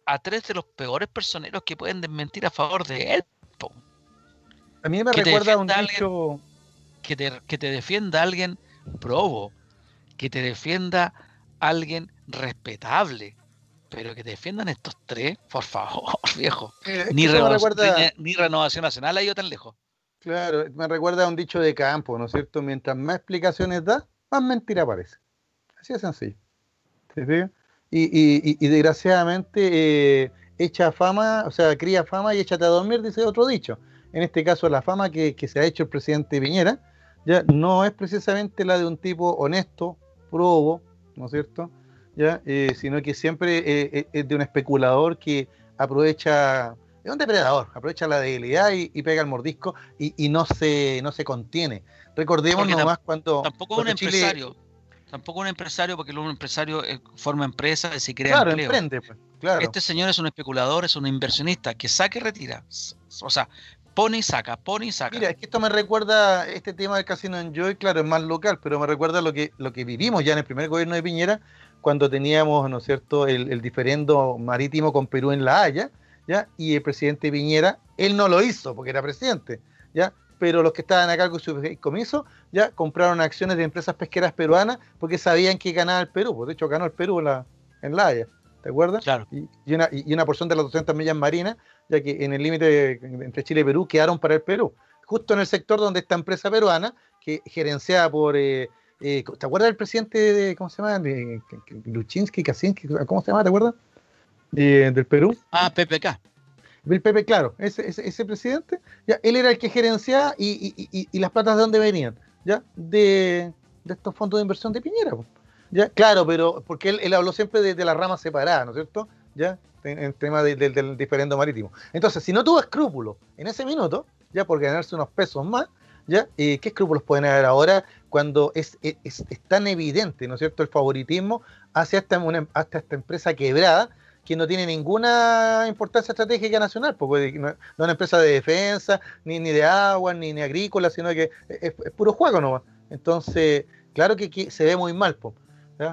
a tres de los peores personeros que pueden desmentir a favor de él.
A mí me recuerda un dicho...
Que te, que te defienda alguien probo, que te defienda alguien respetable, pero que te defiendan estos tres, por favor, viejo. Eh, ni, renovación, nacional ha ido tan lejos.
Claro, me recuerda a un dicho de campo, ¿no es cierto? Mientras más explicaciones da, más mentira aparece. Así es sencillo. ¿Te y, y, desgraciadamente eh, echa fama, o sea, cría fama y échate a dormir, dice otro dicho. En este caso, la fama que, se ha hecho el presidente Piñera, ya no es precisamente la de un tipo honesto, probo, ¿no es cierto? ¿Ya? Eh, sino que siempre eh, es de un especulador que aprovecha, es un depredador, aprovecha la debilidad y, pega el mordisco y, no, se, no se contiene. Recordemos nomás cuando...
Tampoco un empresario tampoco un empresario, porque un empresario eh, forma empresa y se crea claro, empleo. Pues, claro. Este señor es un especulador, es un inversionista que saca y retira. O sea, pone y saca, pone y saca.
Mira, es que esto me recuerda, este tema del casino en Joy, claro, es más local, pero me recuerda lo que, lo que vivimos ya en el primer gobierno de Piñera, cuando teníamos, ¿no es cierto?, el, el diferendo marítimo con Perú en La Haya, ¿ya? Y el presidente Piñera, él no lo hizo porque era presidente, ¿ya? Pero los que estaban a cargo de su comiso ya compraron acciones de empresas pesqueras peruanas porque sabían que ganaba el Perú. Pues, de hecho, ganó el Perú en la, en la Haya, ¿te acuerdas?
Claro.
Y, una, y, una, porción de las 200 millas marinas, ya que en el límite entre Chile y Perú quedaron para el Perú. Justo en el sector donde esta empresa peruana, que gerenciada por. Eh, eh, ¿Te acuerdas del presidente de. ¿Cómo se llama? De, Luchinsky, Kaczynski, ¿cómo se llama? ¿Te acuerdas? del Perú.
Ah, PPK.
El Pepe, claro, ese, ese, presidente, ya, él era el que gerenciaba y, las platas de dónde venían, ¿ya? De, estos fondos de inversión de Piñera. Ya, claro, pero porque él, habló siempre de, la rama separada, ¿no es cierto? ¿ya? En, tema del diferendo marítimo. Entonces, si no tuvo escrúpulos en ese minuto, ya por ganarse unos pesos más, ¿ya? ¿Qué escrúpulos pueden haber ahora cuando es, es, tan evidente, ¿no es cierto?, el favoritismo hacia esta empresa quebrada que no tiene ninguna importancia estratégica nacional, porque no, es una empresa de defensa, ni, ni de agua, ni, ni agrícola, sino que es, puro juego nomás. Entonces, claro que, se ve muy mal,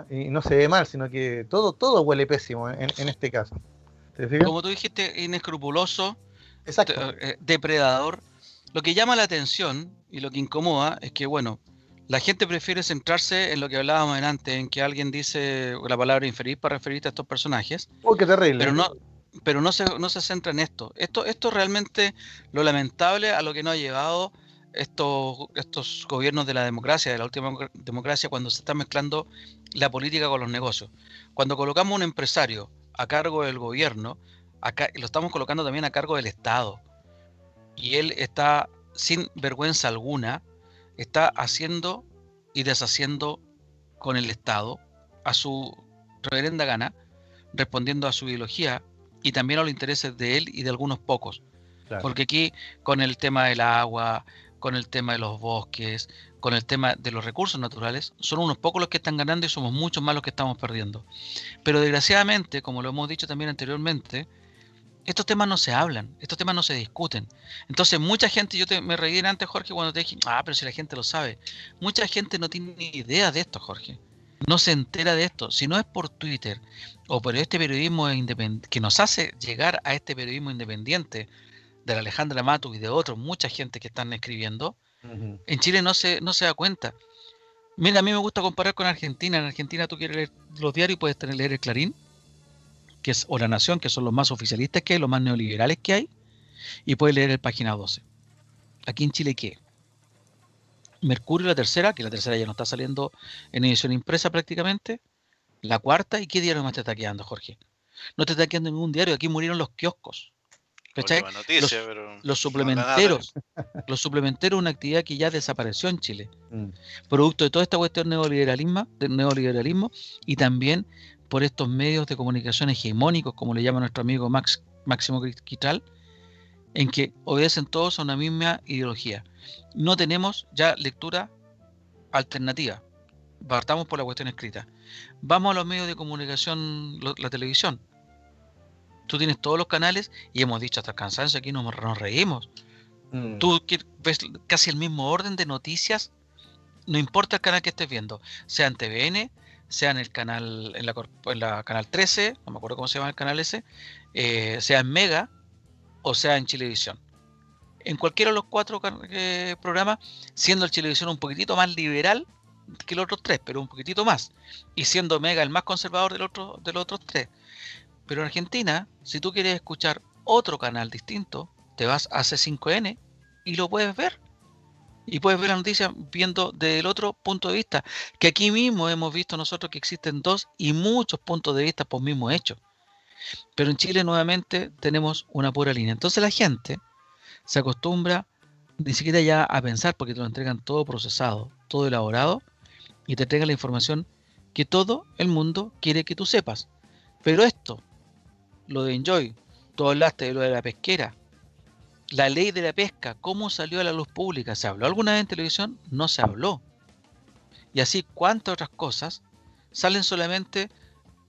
y no se ve mal, sino que todo, todo huele pésimo en, este caso.
Como tú dijiste, inescrupuloso, eh, depredador. Lo que llama la atención y lo que incomoda es que, bueno, la gente prefiere centrarse en lo que hablábamos antes, en que alguien dice la palabra infeliz para referirse a estos personajes.
Oh, qué terrible.
Pero no, pero no se, no se centra en esto. Esto, esto es realmente lo lamentable a lo que nos ha llevado estos, estos gobiernos de la democracia, de la última democracia, cuando se está mezclando la política con los negocios. Cuando colocamos un empresario a cargo del gobierno, acá, lo estamos colocando también a cargo del Estado. Y él está sin vergüenza alguna está haciendo y deshaciendo con el Estado a su reverenda gana, respondiendo a su ideología y también a los intereses de él y de algunos pocos. Porque aquí con el tema del agua, con el tema de los bosques, con el tema de los recursos naturales, son unos pocos los que están ganando y somos muchos más los que estamos perdiendo. Pero desgraciadamente, como lo hemos dicho también anteriormente, estos temas no se hablan, estos temas no se discuten. Entonces, mucha gente, yo te, me reí antes, Jorge, cuando te dije, ah, pero si la gente lo sabe. Mucha gente no tiene ni idea de esto, Jorge. No se entera de esto. Si no es por Twitter o por este periodismo que nos hace llegar a este periodismo independiente de la Alejandra Matu y de otros, mucha gente que están escribiendo, en Chile no se, no se da cuenta. Mira, a mí me gusta comparar con Argentina. En Argentina tú quieres leer los diarios y puedes tener, leer el Clarín que es, o La Nación, que son los más oficialistas que hay, los más neoliberales que hay, y puede leer el página 12. Aquí en Chile, ¿qué? Mercurio, la tercera, que la tercera ya no está saliendo en edición impresa prácticamente. La cuarta, ¿y qué diario más te está quedando, Jorge? No te está quedando ningún diario, aquí murieron los kioscos. ¿Cachai? los, suplementeros. los suplementeros, una actividad que ya desapareció en Chile. Mm. Producto de toda esta cuestión neoliberalismo, del neoliberalismo y también por estos medios de comunicación hegemónicos, como le llama nuestro amigo Max, Máximo Quital, en que obedecen todos a una misma ideología. No tenemos ya lectura alternativa. Partamos por la cuestión escrita. Vamos a los medios de comunicación, la televisión. Tú tienes todos los canales y hemos dicho hasta el cansancio, aquí nos, nos reímos. Mm. Tú ves casi el mismo orden de noticias, no importa el canal que estés viendo, sea en TVN, sea en el canal, en la, en la canal 13, no me acuerdo cómo se llama el canal ese, eh, sea en Mega o sea en Chilevisión. En cualquiera de los cuatro eh, programas, siendo el Chilevisión un poquitito más liberal que los otros tres, pero un poquitito más, y siendo Mega el más conservador del otro, de los otros tres. Pero en Argentina, si tú quieres escuchar otro canal distinto, te vas a C5N y lo puedes ver y puedes ver la noticia viendo del otro punto de vista, que aquí mismo hemos visto nosotros que existen dos y muchos puntos de vista por mismo hecho. Pero en Chile nuevamente tenemos una pura línea. Entonces la gente se acostumbra ni siquiera ya a pensar porque te lo entregan todo procesado, todo elaborado y te entregan la información que todo el mundo quiere que tú sepas. Pero esto, lo de Enjoy, tú hablaste de lo de la pesquera, la ley de la pesca, ¿cómo salió a la luz pública? ¿Se habló alguna vez en televisión? No se habló. Y así, ¿cuántas otras cosas salen solamente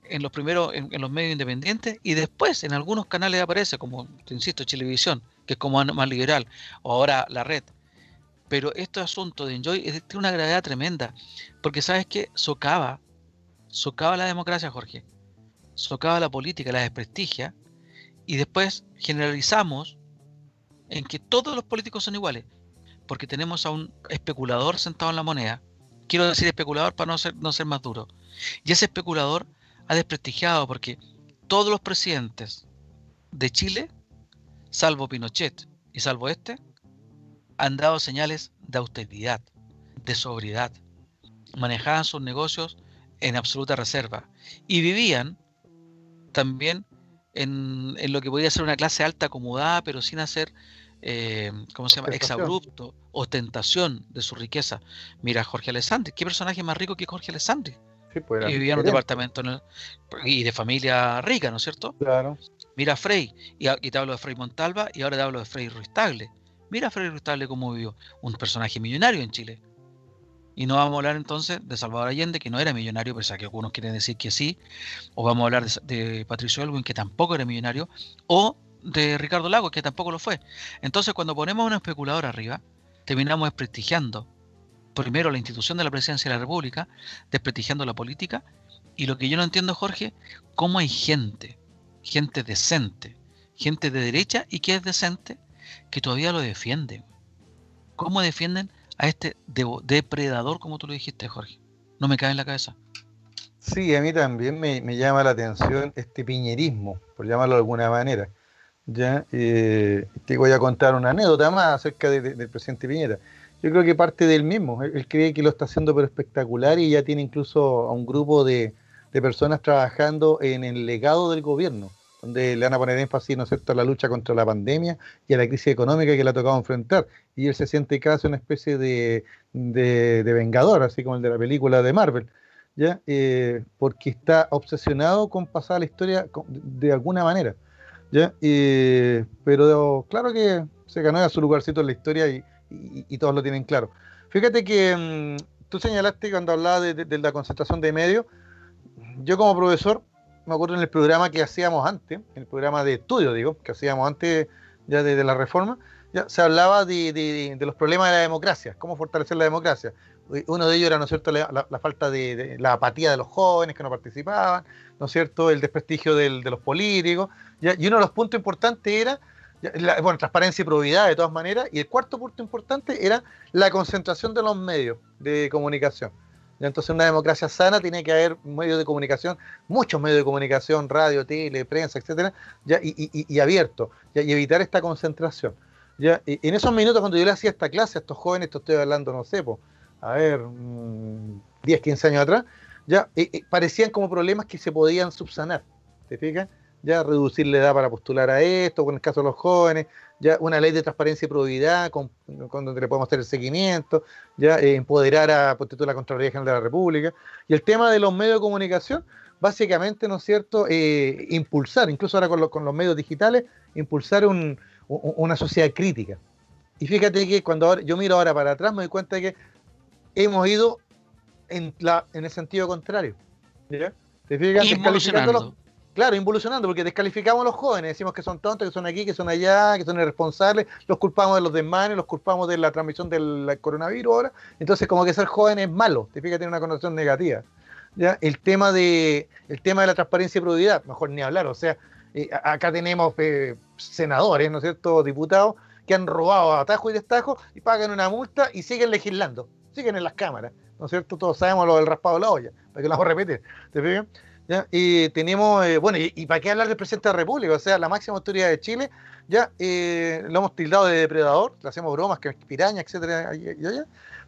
en los primeros, en, los medios independientes y después en algunos canales aparece, como te insisto, Televisión, que es como más liberal, o ahora la red. Pero este asunto de Enjoy tiene una gravedad tremenda, porque sabes que socava, socava la democracia, Jorge, socava la política, la desprestigia, y después generalizamos en que todos los políticos son iguales, porque tenemos a un especulador sentado en la moneda. Quiero decir especulador para no ser, no ser más duro. Y ese especulador ha desprestigiado porque todos los presidentes de Chile, salvo Pinochet y salvo este, han dado señales de austeridad, de sobriedad. Manejaban sus negocios en absoluta reserva y vivían también en, en, lo que podía ser una clase alta acomodada, pero sin hacer eh, ¿cómo se llama? Exabrupto, ostentación de su riqueza. Mira Jorge Alessandri, ¿qué personaje más rico que Jorge Alessandri? pues y vivían en un departamento y de familia rica, ¿no es cierto?
Claro.
Mira Frey, y, te hablo de Frey Montalva y ahora te hablo de Frey Ruiz Mira Frey Ruiz cómo vivió, un personaje millonario en Chile. Y no vamos a hablar entonces de Salvador Allende, que no era millonario, pese a que algunos quieren decir que sí, o vamos a hablar de, Patricio Elwin, que tampoco era millonario, o de Ricardo Lagos, que tampoco lo fue. Entonces, cuando ponemos a un especulador arriba, terminamos desprestigiando primero la institución de la presidencia de la República, desprestigiando la política, y lo que yo no entiendo, Jorge, cómo hay gente, gente decente, gente de derecha y que es decente, que todavía lo defiende. ¿Cómo defienden a este depredador, como tú lo dijiste, Jorge? No me cae en la cabeza.
Sí, a mí también me, llama la atención este piñerismo, por llamarlo de alguna manera. Ya, eh, te voy a contar una anécdota más acerca del presidente Piñera. Yo creo que parte del mismo. Él, cree que lo está haciendo pero espectacular y ya tiene incluso a un grupo de, de personas trabajando en el legado del gobierno donde le van a poner énfasis, ¿no es a la lucha contra la pandemia y a la crisis económica que le ha tocado enfrentar. Y él se siente casi una especie de, de, vengador, así como el de la película de Marvel, ¿ya? Eh, porque está obsesionado con pasar la historia de alguna manera, ¿ya? pero claro que se ganó a su lugarcito en la historia y, todos lo tienen claro. Fíjate que mm, tú señalaste cuando hablaba de la concentración de medios, yo como profesor me acuerdo en el programa que hacíamos antes, en el programa de estudio, digo, que hacíamos antes ya de, la reforma, se hablaba de, los problemas de la democracia, cómo fortalecer la democracia. Uno de ellos era, ¿no es cierto?, la, falta de, la apatía de los jóvenes que no participaban, ¿no es cierto?, el desprestigio de los políticos, y uno de los puntos importantes era, bueno, transparencia y probidad de todas maneras, y el cuarto punto importante era la concentración de los medios de comunicación. Entonces, una democracia sana tiene que haber medios de comunicación, muchos medios de comunicación, radio, tele, prensa, etcétera, ya, y, abierto, y evitar esta concentración. Ya, en esos minutos, cuando yo le hacía esta clase a estos jóvenes, esto estoy hablando, no sé, a ver, 10, mm, 15 años atrás, ya parecían como problemas que se podían subsanar. ¿Te fijas? Ya reducir la edad para postular a esto, con el caso de los jóvenes, ya una ley de transparencia y probidad con, donde le podemos hacer el seguimiento, ya eh, empoderar a por la Contraloría General de la República. Y el tema de los medios de comunicación, básicamente, ¿no es cierto?, eh, impulsar, incluso ahora con, con, los medios digitales, impulsar una sociedad crítica. Y fíjate que cuando yo miro ahora para atrás me doy cuenta de que hemos ido en, la, en el sentido contrario. ¿ya? ¿Te fijas? Claro, involucionando, porque descalificamos a los jóvenes, decimos que son tontos, que son aquí, que son allá, que son irresponsables, los culpamos de los desmanes, los culpamos de la transmisión del coronavirus ahora. Entonces, como que ser joven es malo, te fijas, tiene una connotación negativa. ¿ya? El, tema de, el tema de la transparencia y probidad, mejor ni hablar, o sea, eh, acá tenemos eh, senadores, ¿no es cierto?, diputados, que han robado a atajo y destajo y pagan una multa y siguen legislando, siguen en las cámaras, ¿no es cierto? Todos sabemos lo del raspado de la olla, para que lo vamos a repetir, ¿te fijas? Y tenemos, eh, bueno, y, para qué hablar del presidente de la República, o sea, la máxima autoridad de Chile, ya eh, lo hemos tildado de depredador, le hacemos bromas, que es piraña, etcétera,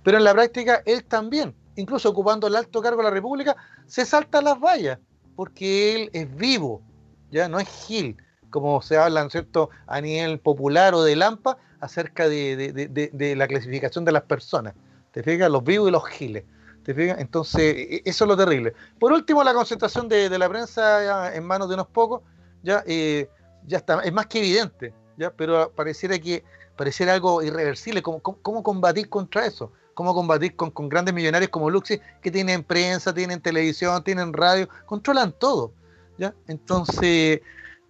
pero en la práctica él también, incluso ocupando el alto cargo de la República, se salta las vallas, porque él es vivo, ya no es Gil, como se habla, ¿cierto?, a nivel popular o de Lampa, acerca de la clasificación de las personas. ¿Te fijas? Los vivos y los giles. Entonces, e, eso es lo terrible. Por último, la concentración de, la prensa en manos de unos pocos, ya, eh, ya está, es más que evidente, ya, pero pareciera que pareciera algo irreversible. ¿Cómo, cómo, combatir contra eso? ¿Cómo combatir con, grandes millonarios como Luxi, que tienen prensa, tienen televisión, tienen radio, controlan todo? ¿ya? Entonces,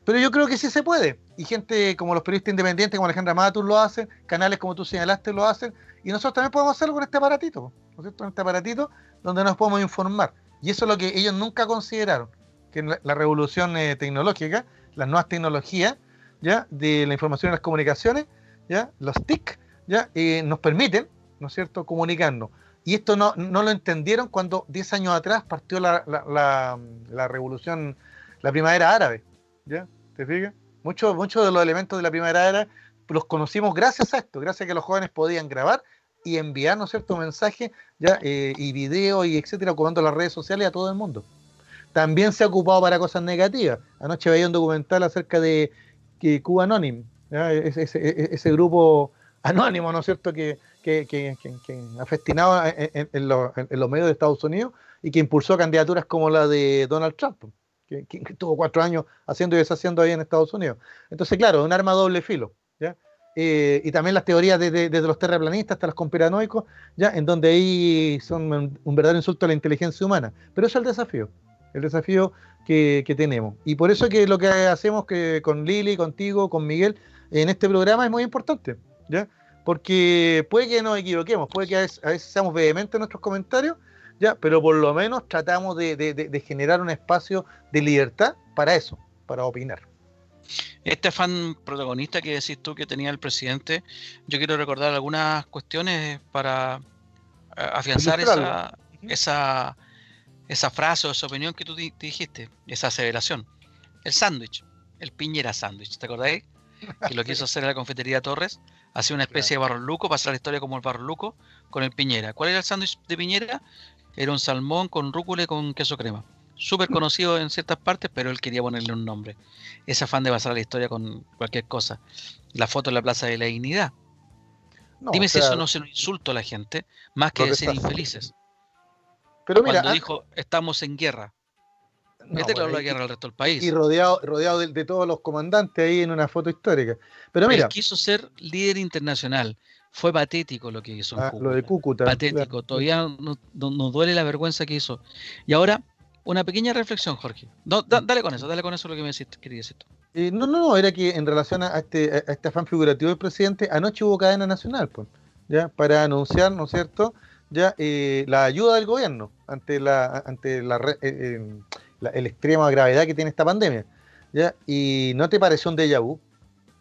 pero yo creo que sí se puede. Y gente como los periodistas independientes, como Alejandra Matus lo hacen, canales como tú señalaste lo hacen, y nosotros también podemos hacerlo con este aparatito. ¿no es cierto? En este aparatito donde nos podemos informar. Y eso es lo que ellos nunca consideraron, que la, revolución eh, tecnológica, las nuevas tecnologías, ¿ya? De la información y las comunicaciones, ¿ya? Los TIC, ¿ya? Eh, nos permiten, ¿no es cierto?, comunicarnos. Y esto no, no lo entendieron cuando 10 años atrás partió la, la, la, revolución, la primavera árabe, ¿ya? ¿Te fijas? Muchos muchos de los elementos de la primavera árabe los conocimos gracias a esto, gracias a que los jóvenes podían grabar y enviar, ¿no cierto?, mensajes ya, eh, y videos y etcétera, ocupando las redes sociales a todo el mundo. También se ha ocupado para cosas negativas. Anoche veía un documental acerca de que Cuba Anonym, ese, grupo anónimo, ¿no es cierto?, que, que, que, ha festinado en, los, medios de Estados Unidos y que impulsó candidaturas como la de Donald Trump, que, tuvo cuatro años haciendo y deshaciendo ahí en Estados Unidos. Entonces, claro, un arma doble filo, ¿ya? Eh, y también las teorías desde de, los terraplanistas hasta los conspiranoicos, ya en donde ahí son un, verdadero insulto a la inteligencia humana. Pero eso es el desafío, el desafío que, tenemos. Y por eso que lo que hacemos que con Lili, contigo, con Miguel, en este programa es muy importante, ¿ya? Porque puede que nos equivoquemos, puede que a veces, seamos vehementes en nuestros comentarios, ¿ya? Pero por lo menos tratamos de generar un espacio de libertad para eso, para opinar.
Este fan protagonista que decís tú que tenía el presidente, yo quiero recordar algunas cuestiones para eh, afianzar esa, esa, esa frase o esa opinión que tú dijiste, esa aseveración. El sándwich, el piñera sándwich, ¿te acordáis? Que lo quiso hacer en la confitería Torres, hacía una especie de barro luco, pasar la historia como el barro luco, con el piñera. ¿Cuál era el sándwich de piñera? Era un salmón con rúcula y con queso crema súper conocido en ciertas partes, pero él quería ponerle un nombre. Es afán de basar la historia con cualquier cosa. La foto en la Plaza de la Dignidad. Dime si eso no se un insulto a la gente, más que decir infelices. Pero mira, Cuando dijo, estamos en guerra. No, este la guerra al resto del país.
Y rodeado, rodeado de, todos los comandantes ahí en una foto histórica. Pero mira. Él
quiso ser líder internacional. Fue patético lo que hizo.
Ah, lo de Cúcuta.
Patético. Todavía nos no duele la vergüenza que hizo. Y ahora una pequeña reflexión, Jorge. dale con eso, dale con eso lo que me querías decir
eh, no, no, no, era que en relación a este, a este afán figurativo del presidente, anoche hubo cadena nacional, pues, ya, para anunciar, ¿no es cierto?, ya eh, la ayuda del gobierno ante la ante la, eh, la, extrema gravedad que tiene esta pandemia, ya, y no te pareció un déjà vu,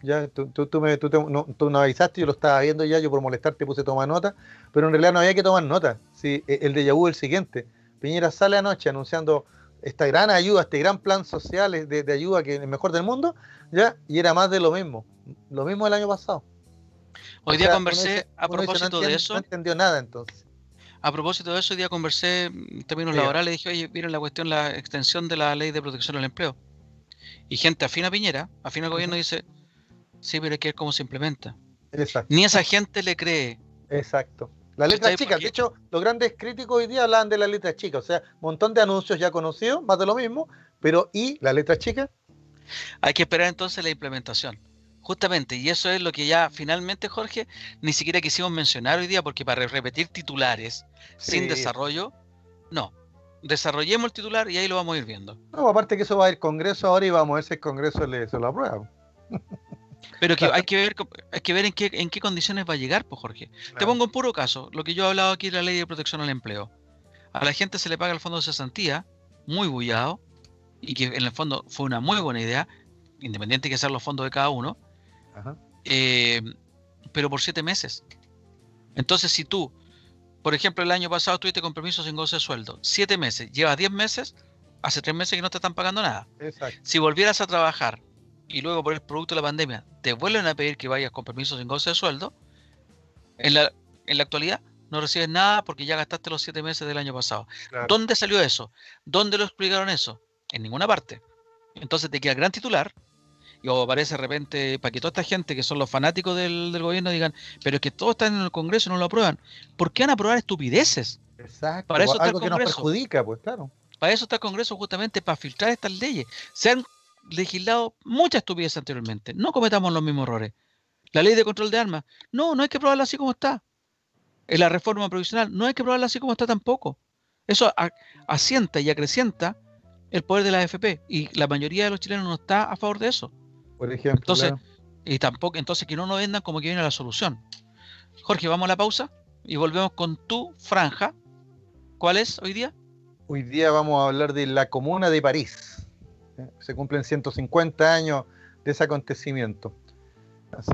ya, tú, tú, me, tú, no, tú no avisaste, yo lo estaba viendo ya, yo por molestarte puse toma nota, pero en realidad no había que tomar nota, sí, e, el déjà vu es el siguiente, Piñera sale anoche anunciando esta gran ayuda, este gran plan social de, ayuda que es el mejor del mundo, ya, y era más de lo mismo, lo mismo del año pasado.
Hoy día conversé a propósito de eso.
No entendió nada entonces.
A propósito de eso, hoy día conversé en términos laborales, dije, oye, miren la cuestión, la extensión de la ley de protección al empleo. Y gente afina a Piñera, afina al gobierno, dice, sí, pero hay que ver cómo se implementa. Exacto. Ni esa gente le cree.
Exacto. La letra chica, de hecho, los grandes críticos hoy día hablan de la letra chica, o sea, un montón de anuncios ya conocidos, más de lo mismo, pero ¿y la letra chica?
Hay que esperar entonces la implementación. Justamente, y eso es lo que ya finalmente, Jorge, ni siquiera quisimos mencionar hoy día, porque para repetir titulares sin desarrollo, no. Desarrollemos el titular y ahí lo vamos a ir viendo.
No, aparte que eso va a ir Congreso ahora y vamos a ver si el Congreso le, se lo aprueba.
Pero que hay que ver, hay que ver en qué, en qué condiciones va a llegar, pues Jorge. Te pongo un puro caso, lo que yo he hablado aquí de la ley de protección al empleo. A la gente se le paga el fondo de cesantía, muy bullado, y que en el fondo fue una muy buena idea, independiente de que sean los fondos de cada uno, eh, pero por siete meses. Entonces, si tú, por ejemplo, el año pasado tuviste compromiso sin goce de sueldo, siete meses, llevas diez meses, hace tres meses que no te están pagando nada. Si volvieras a trabajar y luego por el producto de la pandemia te vuelven a pedir que vayas con permiso sin goce de sueldo, en la, en la actualidad no recibes nada porque ya gastaste los siete meses del año pasado. ¿Dónde salió eso? ¿Dónde lo explicaron eso? En ninguna parte. Entonces te queda el gran titular y aparece de repente para que toda esta gente que son los fanáticos del, gobierno digan, pero es que todos están en el Congreso y no lo aprueban. ¿Por qué van a aprobar estupideces?
Exacto. Para eso está el Congreso. que nos perjudica, pues claro.
Para eso está el Congreso justamente para filtrar estas leyes. Sean legislado mucha estupidez anteriormente. No cometamos los mismos errores. La ley de control de armas, no, no hay que probarla así como está. En la reforma provisional, no hay que probarla así como está tampoco. Eso asienta y acrecienta el poder de la AFP y la mayoría de los chilenos no está a favor de eso.
Por ejemplo.
Entonces, y tampoco, entonces que no nos vendan como que viene la solución. Jorge, vamos a la pausa y volvemos con tu franja. ¿Cuál es hoy día?
Hoy día vamos a hablar de la Comuna de París. Se cumplen 150 años de ese acontecimiento.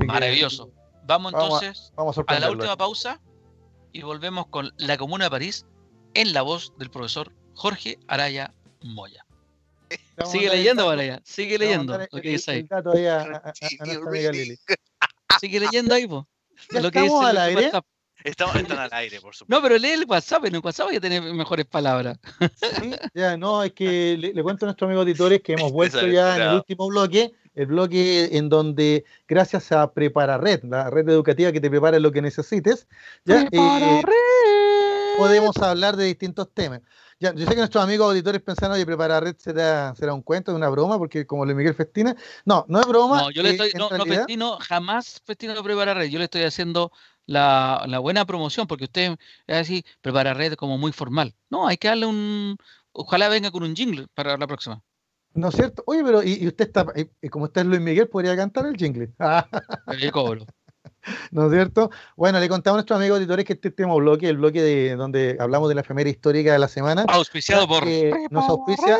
Maravilloso. vamos entonces a, la última pausa y volvemos con La Comuna de París en la voz del profesor Jorge Araya Moya. Sigue leyendo, Araya. Sigue leyendo. Lo que dice ahí. Sigue leyendo ahí, po.
Lo que dice al aire.
Estamos entrando al aire, por supuesto.
No, pero lee el WhatsApp, en el WhatsApp ya tener mejores palabras.
Sí, ya, no, es que le, cuento a nuestros amigos auditores que hemos vuelto ya en el último bloque el bloque en donde gracias a Prepara Red, la red educativa que te prepara lo que necesites, ya, eh, podemos hablar de distintos temas. Ya, yo sé que nuestros amigos auditores pensaron, oye, Prepara Red será, será un cuento, una broma, porque como Luis Miguel festina. No, no es broma.
No, yo le eh, estoy, no, no festino, jamás festino Prepara Red. Yo le estoy haciendo la, la, buena promoción, porque usted es así, prepara red como muy formal. No, hay que darle un. Ojalá venga con un jingle para la próxima.
¿No es cierto? Oye, pero y, usted está, y, como está Luis Miguel, podría cantar el jingle.
el cobro.
¿No es cierto? Bueno, le contamos a nuestros amigos auditores que este último bloque, el bloque de donde hablamos de la efemera histórica de la semana.
Auspiciado por.
nos auspicia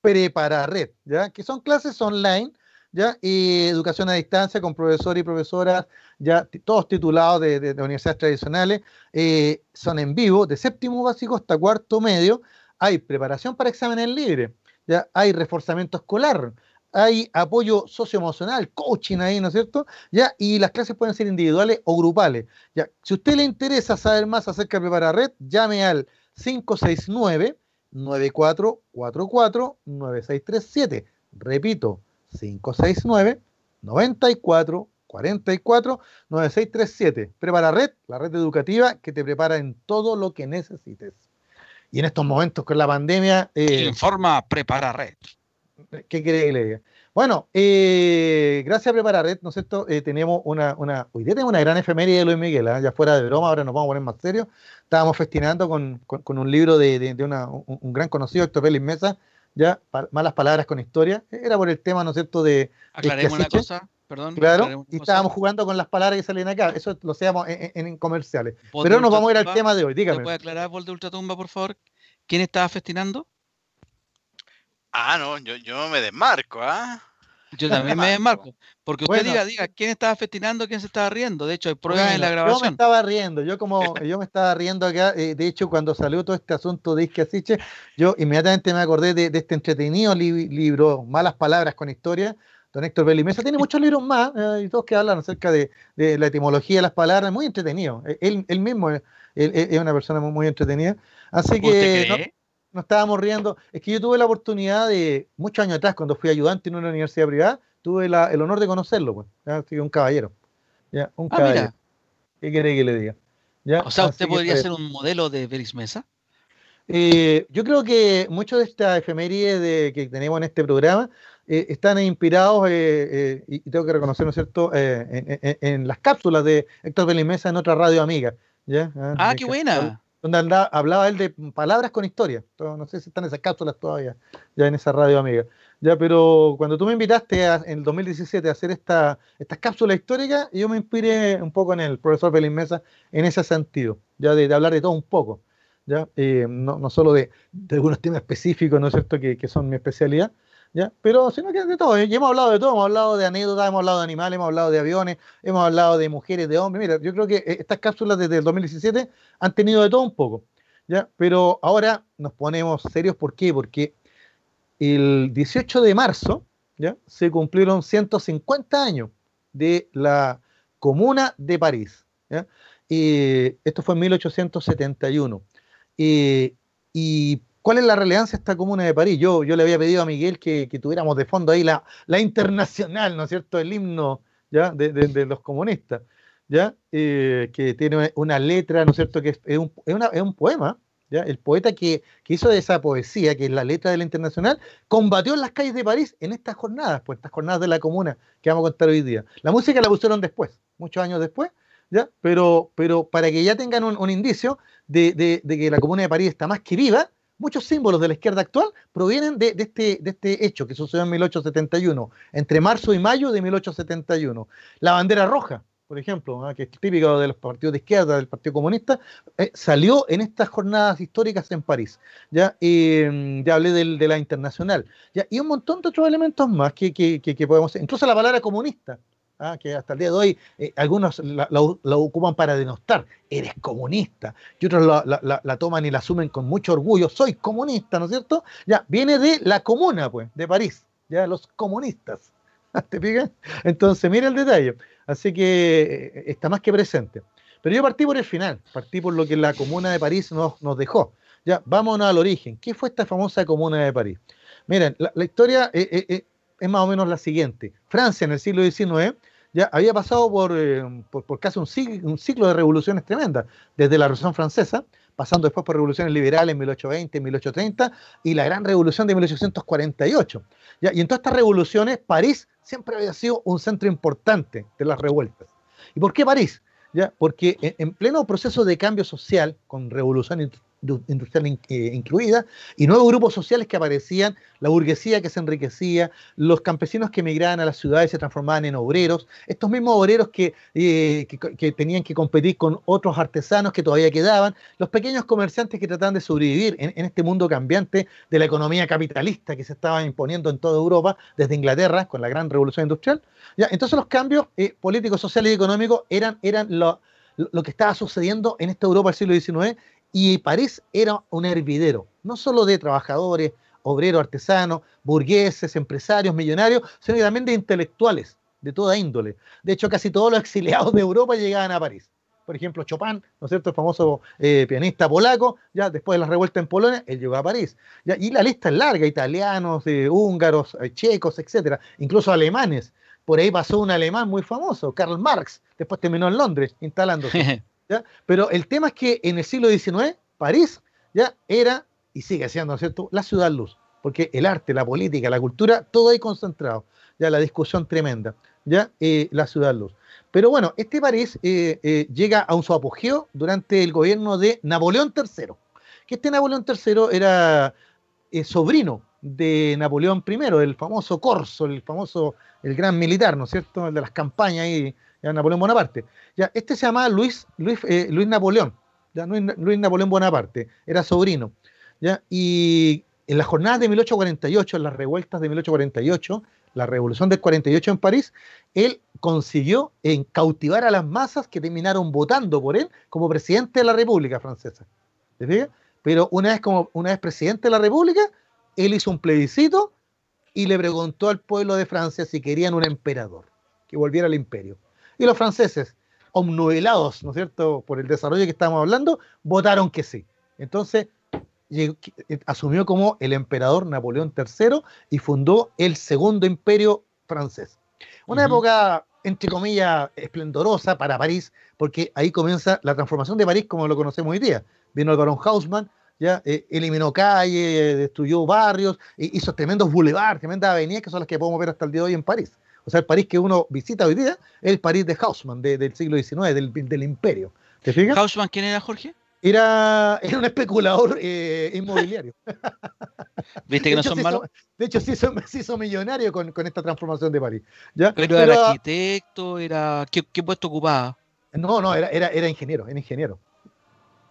Prepara Red, ¿ya? Que son clases online ¿ya? Y educación a distancia con profesores y profesoras, ya todos titulados de, universidades tradicionales, eh, son en vivo, de séptimo básico hasta cuarto medio, hay preparación para exámenes libres, ya hay reforzamiento escolar, hay apoyo socioemocional, coaching ahí, ¿no es cierto? Ya, y las clases pueden ser individuales o grupales. Ya, si a usted le interesa saber más acerca de Prepara Red, llame al 569 9444 9637. Repito, 569 94 44 9637. Prepara Red, la red educativa que te prepara en todo lo que necesites. Y en estos momentos con la pandemia.
Eh, Informa Prepara Red.
¿Qué quiere que le diga? Bueno, eh, gracias a Prepara Red, ¿no es cierto? Eh, tenemos una, una, hoy día tenemos una gran efeméride de Luis Miguel, ¿ah? ya fuera de broma, ahora nos vamos a poner más serios. Estábamos festinando con, con, un libro de, de, una, un, gran conocido, Héctor Félix Mesa, ya, malas palabras con historia, era por el tema, ¿no es cierto?, de...
Aclaremos una cosa, perdón.
Claro, y estábamos jugando con las palabras que salen acá, eso lo hacíamos en, comerciales. Pero nos vamos a ir al tema de hoy, dígame.
¿Puede aclarar, Vol de Ultratumba, por favor? ¿Quién estaba festinando?
Ah, no, yo, yo me desmarco, ¿ah?
Yo también me desmarco. Porque usted diga, diga, ¿quién estaba festinando, quién se estaba riendo? De hecho, hay pruebas en la grabación.
Yo me estaba riendo, yo como, yo me estaba riendo acá, eh, de hecho, cuando salió todo este asunto de Isque Asiche, yo inmediatamente me acordé de, este entretenido libro, Malas Palabras con Historia, don Héctor Belimesa. Tiene muchos libros más, eh, y todos que hablan acerca de, la etimología de las palabras, muy entretenido. E, él, él mismo es, una persona muy, entretenida. Así que nos estábamos riendo. Es que yo tuve la oportunidad de, muchos años atrás, cuando fui ayudante en una universidad privada, tuve el honor de conocerlo, pues. Que un caballero. ¿ya? Un ah, caballero. ¿Qué quiere que le diga?
¿Ya? O sea, ¿usted podría ser un modelo de Belis Mesa?
Eh, yo creo que muchos de estas efemérides de, que tenemos en este programa eh, están inspirados, eh, y tengo que reconocerlo, ¿no es cierto?, en, las cápsulas de Héctor Belis Mesa en otra radio amiga. ¿ya?
Ah, ah qué buena
donde hablaba él de palabras con historia. No sé si están esas cápsulas todavía, ya en esa radio amiga. Ya, pero cuando tú me invitaste en el 2017 a hacer esta, estas cápsulas históricas, yo me inspiré un poco en el profesor Belín Mesa en ese sentido, ya de, hablar de todo un poco, ya eh, no, no, solo de, algunos temas específicos, ¿no es cierto?, que, que son mi especialidad, ¿ya? Pero sino que de todo, ¿eh? y hemos hablado de todo, hemos hablado de anécdotas, hemos hablado de animales, hemos hablado de aviones, hemos hablado de mujeres, de hombres. Mira, yo creo que eh, estas cápsulas desde el 2017 han tenido de todo un poco, ¿ya? Pero ahora nos ponemos serios, ¿por qué? Porque el 18 de marzo, ¿ya? Se cumplieron 150 años de la Comuna de París, ¿ya? Esto fue en 1871. y ¿Cuál es la relevancia de esta comuna de París? Yo, yo le había pedido a Miguel que, tuviéramos de fondo ahí la, la, internacional, ¿no es cierto? El himno ¿ya? De, los comunistas, ¿ya? Eh, que tiene una letra, ¿no es cierto? Que es, un, es, un, poema, ¿ya? El poeta que, hizo de esa poesía, que es la letra de la internacional, combatió en las calles de París en estas jornadas, pues estas jornadas de la comuna que vamos a contar hoy día. La música la pusieron después, muchos años después, ¿ya? Pero, pero para que ya tengan un, indicio de, de que la comuna de París está más que viva, muchos símbolos de la izquierda actual provienen de, este, de este hecho que sucedió en 1871, entre marzo y mayo de 1871. La bandera roja, por ejemplo, que es típica de los partidos de izquierda, del Partido Comunista, eh, salió en estas jornadas históricas en París. Ya, mm, ya hablé de la internacional. ¿ya? Y un montón de otros elementos más que, que, que podemos... Incluso la palabra comunista ¿ah? que hasta el día de hoy eh, algunos la, ocupan para denostar, eres comunista, y otros la, toman y la asumen con mucho orgullo, soy comunista, ¿no es cierto? Ya, viene de la comuna, pues, de París, ya, los comunistas. ¿Te fijas? Entonces, mira el detalle. Así que eh, está más que presente. Pero yo partí por el final, partí por lo que la comuna de París nos, nos dejó. Ya, vámonos al origen. ¿Qué fue esta famosa comuna de París? Miren, la, historia eh, es más o menos la siguiente. Francia en el siglo XIX ya había pasado por, eh, por, casi un ciclo, de revoluciones tremendas, desde la Revolución Francesa, pasando después por revoluciones liberales en 1820, 1830 y la gran revolución de 1848. ¿ya? Y en todas estas revoluciones, París siempre había sido un centro importante de las revueltas. ¿Y por qué París? ¿Ya? Porque en, pleno proceso de cambio social, con revolución industrial eh, incluida, y nuevos grupos sociales que aparecían, la burguesía que se enriquecía, los campesinos que emigraban a las ciudades se transformaban en obreros, estos mismos obreros que, eh, que, tenían que competir con otros artesanos que todavía quedaban, los pequeños comerciantes que trataban de sobrevivir en, este mundo cambiante de la economía capitalista que se estaba imponiendo en toda Europa, desde Inglaterra, con la gran revolución industrial. ¿ya? Entonces los cambios eh, políticos, sociales y económicos eran, eran lo, lo que estaba sucediendo en esta Europa del siglo XIX y París era un hervidero, no solo de trabajadores, obreros, artesanos, burgueses, empresarios, millonarios, sino también de intelectuales de toda índole. De hecho, casi todos los exiliados de Europa llegaban a París. Por ejemplo, Chopin, ¿no es cierto? El famoso eh, pianista polaco, ya después de la revuelta en Polonia, él llegó a París. Y la lista es larga, italianos, eh, húngaros, eh, checos, etcétera, incluso alemanes. Por ahí pasó un alemán muy famoso, Karl Marx, después terminó en Londres instalándose. Pero el tema es que en el siglo XIX, París ya era y sigue siendo, cierto?, la ciudad luz, porque el arte, la política, la cultura, todo ahí concentrado, ya la discusión tremenda, ya eh, la ciudad luz. Pero bueno, este París eh, eh, llega a un su apogeo durante el gobierno de Napoleón III, que este Napoleón III era sobrino de Napoleón I, el famoso Corso, el famoso, el gran militar, ¿no es cierto?, el de las campañas ahí ya Napoleón Bonaparte. Ya, este se llamaba Luis, Luis, eh, Luis Napoleón, ya, Luis, Napoleón Bonaparte, era sobrino. ¿ya? Y en las jornadas de 1848, en las revueltas de 1848, la revolución del 48 en París, él consiguió en cautivar a las masas que terminaron votando por él como presidente de la República Francesa. ¿Te Pero una vez, como, una vez presidente de la República, él hizo un plebiscito y le preguntó al pueblo de Francia si querían un emperador, que volviera al imperio. Y los franceses, omnubelados, ¿no es cierto?, por el desarrollo que estamos hablando, votaron que sí. Entonces, eh, asumió como el emperador Napoleón III y fundó el segundo imperio francés. Una época, entre comillas, esplendorosa para París, porque ahí comienza la transformación de París como lo conocemos hoy día. Vino el barón Haussmann, ya eh, eliminó calles, destruyó barrios, hizo tremendos boulevards, tremendas avenidas que son las que podemos ver hasta el día de hoy en París. O sea, el París que uno visita hoy día es el París de Haussmann, del siglo XIX, del, imperio. ¿Te fijas?
¿Haussmann quién era, Jorge?
Era, era un especulador eh, inmobiliario.
¿Viste que no son malos?
de hecho, se hizo, millonario con, esta transformación de París.
Pero, era arquitecto, era ¿qué, puesto ocupaba?
No, no, era, era, era ingeniero, era ingeniero.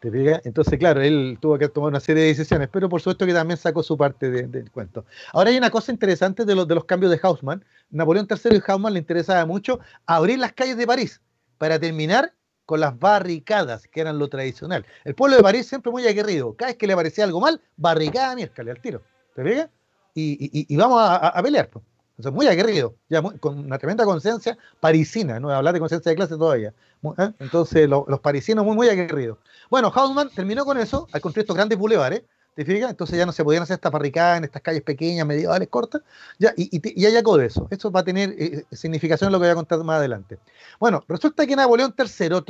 Entonces, claro, él tuvo que tomar una serie de decisiones, pero por supuesto que también sacó su parte del cuento. Ahora hay una cosa interesante de los, de los cambios de Haussmann. Napoleón III y Haussmann le interesaba mucho abrir las calles de París para terminar con las barricadas, que eran lo tradicional. El pueblo de París siempre muy aguerrido. Cada vez que le parecía algo mal, barricada, miércale, al tiro. ¿Te fijas? Y, vamos a, pelear. Pues muy aguerrido, ya con una tremenda conciencia parisina, no hablar de conciencia de clase todavía. ¿eh? Entonces, los parisinos muy, muy aguerridos. Bueno, Hausmann terminó con eso, al construir estos grandes bulevares, ¿te fijas? Entonces ya no se podían hacer estas barricadas en estas calles pequeñas, medievales, cortas, ya, y, y, hay algo de eso. Esto va a tener eh, significación en lo que voy a contar más adelante. Bueno, resulta que Napoleón III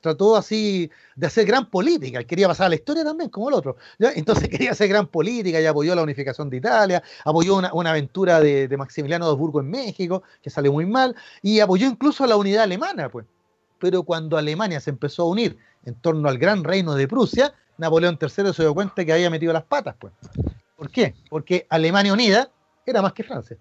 trató, así de hacer gran política, él quería pasar a la historia también, como el otro. Entonces quería hacer gran política y apoyó la unificación de Italia, apoyó una, aventura de, de, Maximiliano de Habsburgo en México, que salió muy mal, y apoyó incluso la unidad alemana, pues. Pero cuando Alemania se empezó a unir en torno al gran reino de Prusia, Napoleón III se dio cuenta que había metido las patas, pues. ¿Por qué? Porque Alemania unida era más que Francia.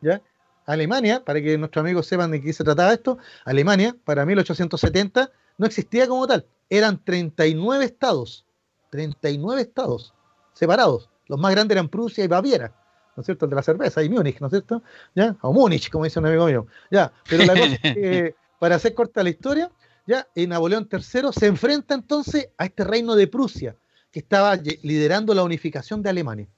¿Ya? Alemania, para que nuestros amigos sepan de qué se trataba esto, Alemania, para 1870, no existía como tal. Eran 39 estados. 39 estados separados. Los más grandes eran Prusia y Baviera, ¿no es cierto? El de la cerveza y Múnich, ¿no es cierto? ¿Ya? O Múnich, como dice un amigo mío. Ya, pero la cosa es que, para hacer corta la historia, ¿ya? Y Napoleón III se enfrenta entonces a este reino de Prusia, que estaba liderando la unificación de Alemania.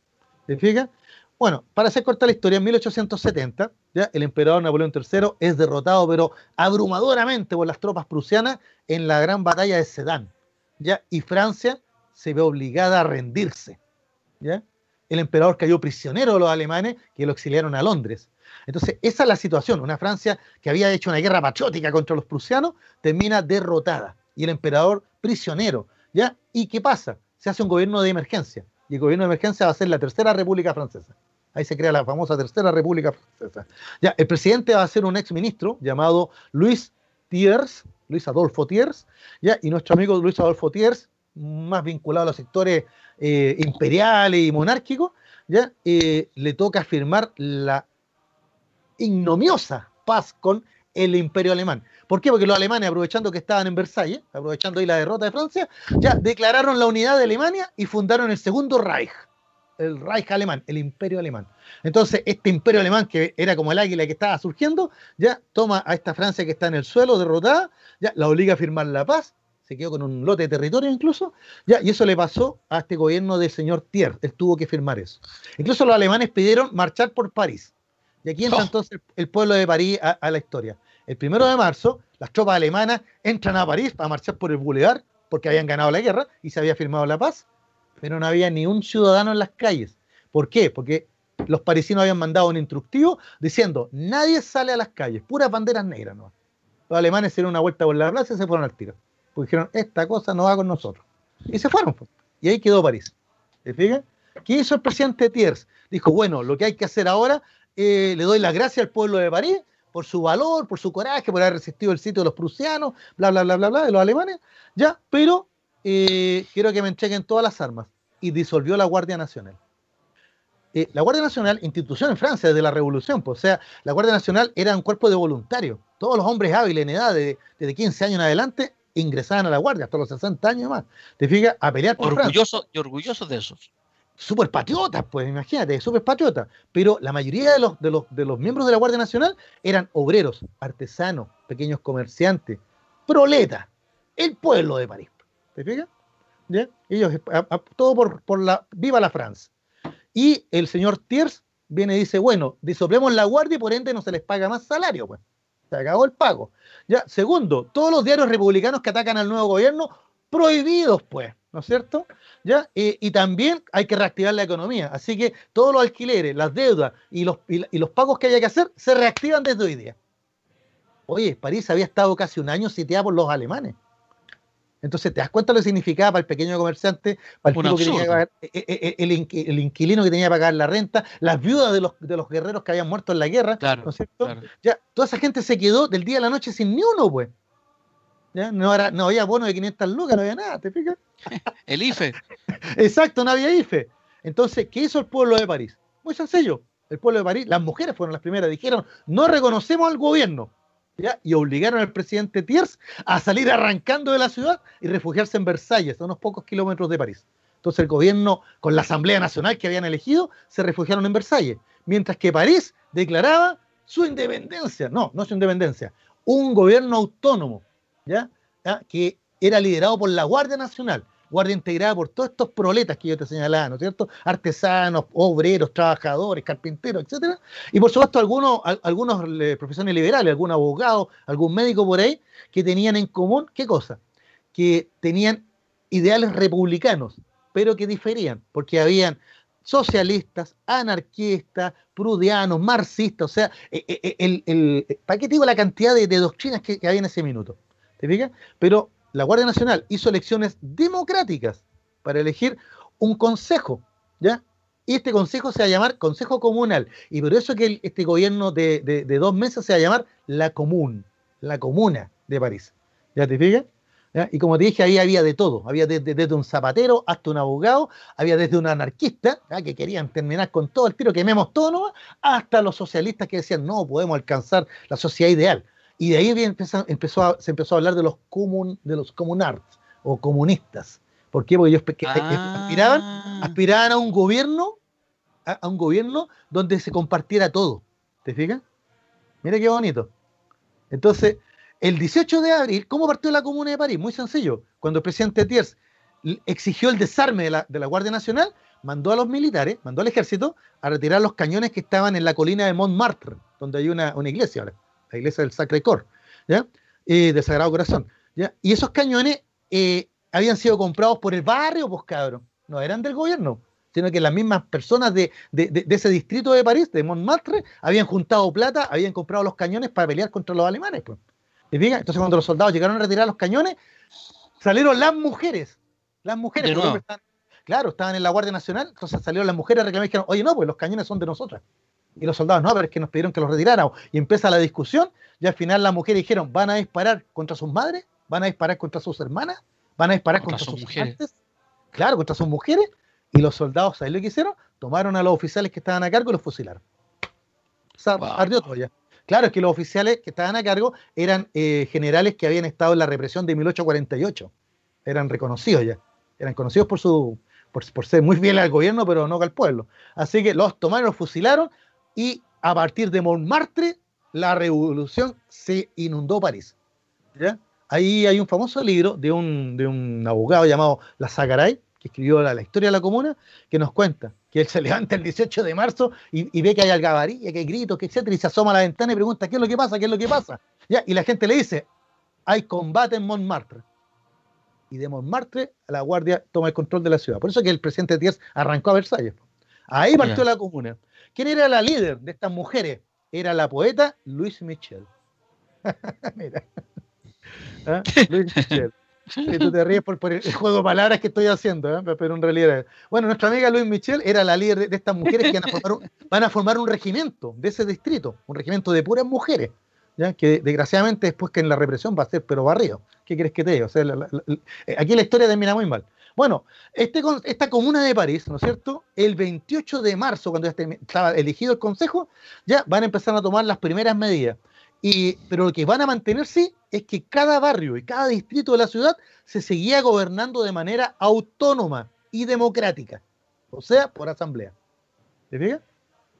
¿Te fijas? Bueno, para hacer corta la historia, en 1870, ¿ya? el emperador Napoleón III es derrotado, pero abrumadoramente por las tropas prusianas en la gran batalla de Sedan. ¿ya? Y Francia se ve obligada a rendirse. ¿ya? El emperador cayó prisionero de los alemanes que lo exiliaron a Londres. Entonces, esa es la situación. Una Francia que había hecho una guerra patriótica contra los prusianos termina derrotada y el emperador prisionero. ¿ya? ¿Y qué pasa? Se hace un gobierno de emergencia y el gobierno de emergencia va a ser la Tercera República Francesa. Ahí se crea la famosa Tercera República Francesa. Ya, el presidente va a ser un ex ministro llamado Luis Thiers, Luis Adolfo Thiers, ¿ya? y nuestro amigo Luis Adolfo Thiers, más vinculado a los sectores eh, imperiales y monárquicos, ¿ya? Eh, le toca firmar la ignomiosa paz con el imperio alemán. ¿Por qué? Porque los alemanes, aprovechando que estaban en Versalles, aprovechando ahí la derrota de Francia, ya declararon la unidad de Alemania y fundaron el segundo Reich, el Reich alemán, el imperio alemán. Entonces, este imperio alemán, que era como el águila que estaba surgiendo, ya toma a esta Francia que está en el suelo, derrotada, ya la obliga a firmar la paz, se quedó con un lote de territorio incluso, ya, y eso le pasó a este gobierno del señor Thiers, él tuvo que firmar eso. Incluso los alemanes pidieron marchar por París, y aquí entra oh. entonces el pueblo de París a, la historia. El primero de marzo, las tropas alemanas entran a París para marchar por el Boulevard, porque habían ganado la guerra y se había firmado la paz, pero no había ni un ciudadano en las calles. ¿Por qué? Porque los parisinos habían mandado un instructivo diciendo, nadie sale a las calles, puras banderas negras. ¿no? Los alemanes hicieron una vuelta por la plaza y se fueron al tiro. Porque dijeron, esta cosa no va con nosotros. Y se fueron. Y ahí quedó París. ¿Se fijan? ¿Qué hizo el presidente Thiers? Dijo, bueno, lo que hay que hacer ahora eh, le doy las gracias al pueblo de París por su valor, por su coraje, por haber resistido el sitio de los prusianos, bla, bla, bla, bla, bla, de los alemanes, ya, pero eh, quiero que me entreguen todas las armas. Y disolvió la Guardia Nacional. Eh, la Guardia Nacional, institución en Francia desde la Revolución, pues, o sea, la Guardia Nacional era un cuerpo de voluntarios. Todos los hombres hábiles en edad de, desde 15 años en adelante ingresaban a la Guardia hasta los 60 años más. Te fijas, a pelear por
orgulloso, Francia. Y orgullosos de esos
súper patriotas, pues imagínate, súper patriotas. Pero la mayoría de los, de, los, de los miembros de la Guardia Nacional eran obreros, artesanos, pequeños comerciantes, proletas, el pueblo de París. ¿Te fijas? ¿Ya? Ellos, todo por, por la, viva la Francia. Y el señor Thiers viene y dice, bueno, disolvemos la guardia y por ende no se les paga más salario, pues. Se acabó el pago. Ya, segundo, todos los diarios republicanos que atacan al nuevo gobierno, prohibidos, pues. ¿no es cierto? ¿Ya? Y, también hay que reactivar la economía. Así que todos los alquileres, las deudas y los, y, los pagos que haya que hacer se reactivan desde hoy día. Oye, París había estado casi un año sitiada por los alemanes. Entonces, ¿te das cuenta lo que significaba para el pequeño comerciante, para el, que tenía que pagar, eh, eh, eh, el, inquilino que tenía que pagar la renta, las viudas de los, de los guerreros que habían muerto en la guerra? ¿no es cierto? Ya, toda esa gente se quedó del día a la noche sin ni uno, pues. No, era, no había bono de 500 lucas, no había nada, ¿te fijas?
El IFE.
Exacto, no había IFE. Entonces, ¿qué hizo el pueblo de París? Muy sencillo. El pueblo de París, las mujeres fueron las primeras, dijeron, no reconocemos al gobierno. Y obligaron al presidente Thiers a salir arrancando de la ciudad y refugiarse en Versalles, a unos pocos kilómetros de París. Entonces el gobierno, con la Asamblea Nacional que habían elegido, se refugiaron en Versalles, mientras que París declaraba su independencia. No, no su independencia, un gobierno autónomo ¿ya? que era liderado por la Guardia Nacional, guardia integrada por todos estos proletas que yo te señalaba, ¿no es cierto? Artesanos, obreros, trabajadores, carpinteros, etcétera. Y por supuesto algunos, algunos eh, profesiones liberales, algún abogado, algún médico por ahí, que tenían en común, ¿qué cosa? Que tenían ideales republicanos, pero que diferían, porque habían socialistas, anarquistas, prudianos, marxistas, o sea, eh, el, el, ¿para qué digo la cantidad de, doctrinas que había en ese minuto? ¿Te fijas? Pero la Guardia Nacional hizo elecciones democráticas para elegir un consejo, ¿ya? Y este consejo se va a llamar Consejo Comunal. Y por eso que este gobierno de, dos meses se va a llamar la Común, la Comuna de París. ¿Ya te fijas? Y como te dije, ahí había de todo. Había desde, un zapatero hasta un abogado, había desde un anarquista, que querían terminar con todo el tiro, quememos todo, ¿no? hasta los socialistas que decían, no, podemos alcanzar la sociedad ideal. Y de ahí empezó, empezó se empezó a hablar de los, comun, de los comunards o comunistas. ¿Por qué? Porque ellos eh, ah. aspiraban, aspiraban a un gobierno, a, un gobierno donde se compartiera todo. ¿Te fijas? Mira qué bonito. Entonces, el 18 de abril, ¿cómo partió la Comuna de París? Muy sencillo. Cuando el presidente Thiers exigió el desarme de la, de la, Guardia Nacional, mandó a los militares, mandó al ejército a retirar los cañones que estaban en la colina de Montmartre, donde hay una, una iglesia ahora la iglesia del Sacre Cor, ¿ya? Eh, del Sagrado Corazón. ¿ya? Y esos cañones eh, habían sido comprados por el barrio, pues cabrón, no eran del gobierno. sino que las mismas personas de, ese distrito de París, de Montmartre, habían juntado plata, habían comprado los cañones para pelear contra los alemanes. Pues. Entonces cuando los soldados llegaron a retirar los cañones, salieron las mujeres. Las mujeres, claro, estaban en la Guardia Nacional, entonces salieron las mujeres a reclamar y dijeron, oye, no, pues los cañones son de nosotras. Y los soldados, no, pero es que nos pidieron que los retiráramos. Y empieza la discusión, y al final las mujeres dijeron, ¿van a disparar contra sus madres? ¿Van a disparar contra sus hermanas? ¿Van a disparar contra, sus mujeres? Claro, contra sus mujeres. Y los soldados, ¿sabes lo que hicieron? Tomaron a los oficiales que estaban a cargo y los fusilaron. O sea, ardió todo ya. Claro, es que los oficiales que estaban a cargo eran eh, generales que habían estado en la represión de 1848. Eran reconocidos ya. Eran conocidos por su por, ser muy fiel al gobierno, pero no al pueblo. Así que los tomaron, los fusilaron y a partir de Montmartre la revolución se inundó París. Ahí hay un famoso libro de un, de un abogado llamado La Zacaray, que escribió la, historia de la comuna, que nos cuenta que él se levanta el 18 de marzo y, ve que hay algabarilla, que hay gritos, que etcétera, y se asoma a la ventana y pregunta, ¿qué es lo que pasa? ¿Qué es lo que pasa? ¿Ya? Y la gente le dice, hay combate en Montmartre. Y de Montmartre, la Guardia toma el control de la ciudad. Por eso que el presidente Díaz arrancó a Versalles. Ahí partió la comuna. ¿Quién era la líder de estas mujeres? Era la poeta Luis Michel. Mira. ¿Ah? Luis Michel. Y tú te ríes por, el juego de palabras que estoy haciendo, ¿eh? pero en realidad. Bueno, nuestra amiga Luis Michel era la líder de, estas mujeres que van a, formar un, regimiento de ese distrito, un regimiento de puras mujeres, que desgraciadamente después que en la represión va a ser pero barrio. ¿Qué quieres que te diga? O sea, eh, aquí la historia termina muy mal. Bueno, este, esta comuna de París, ¿no es cierto? El 28 de marzo, cuando ya estaba elegido el consejo, ya van a empezar a tomar las primeras medidas. Y, pero lo que van a mantener, sí, es que cada barrio y cada distrito de la ciudad se seguía gobernando de manera autónoma y democrática, o sea, por asamblea. ¿Te fijas?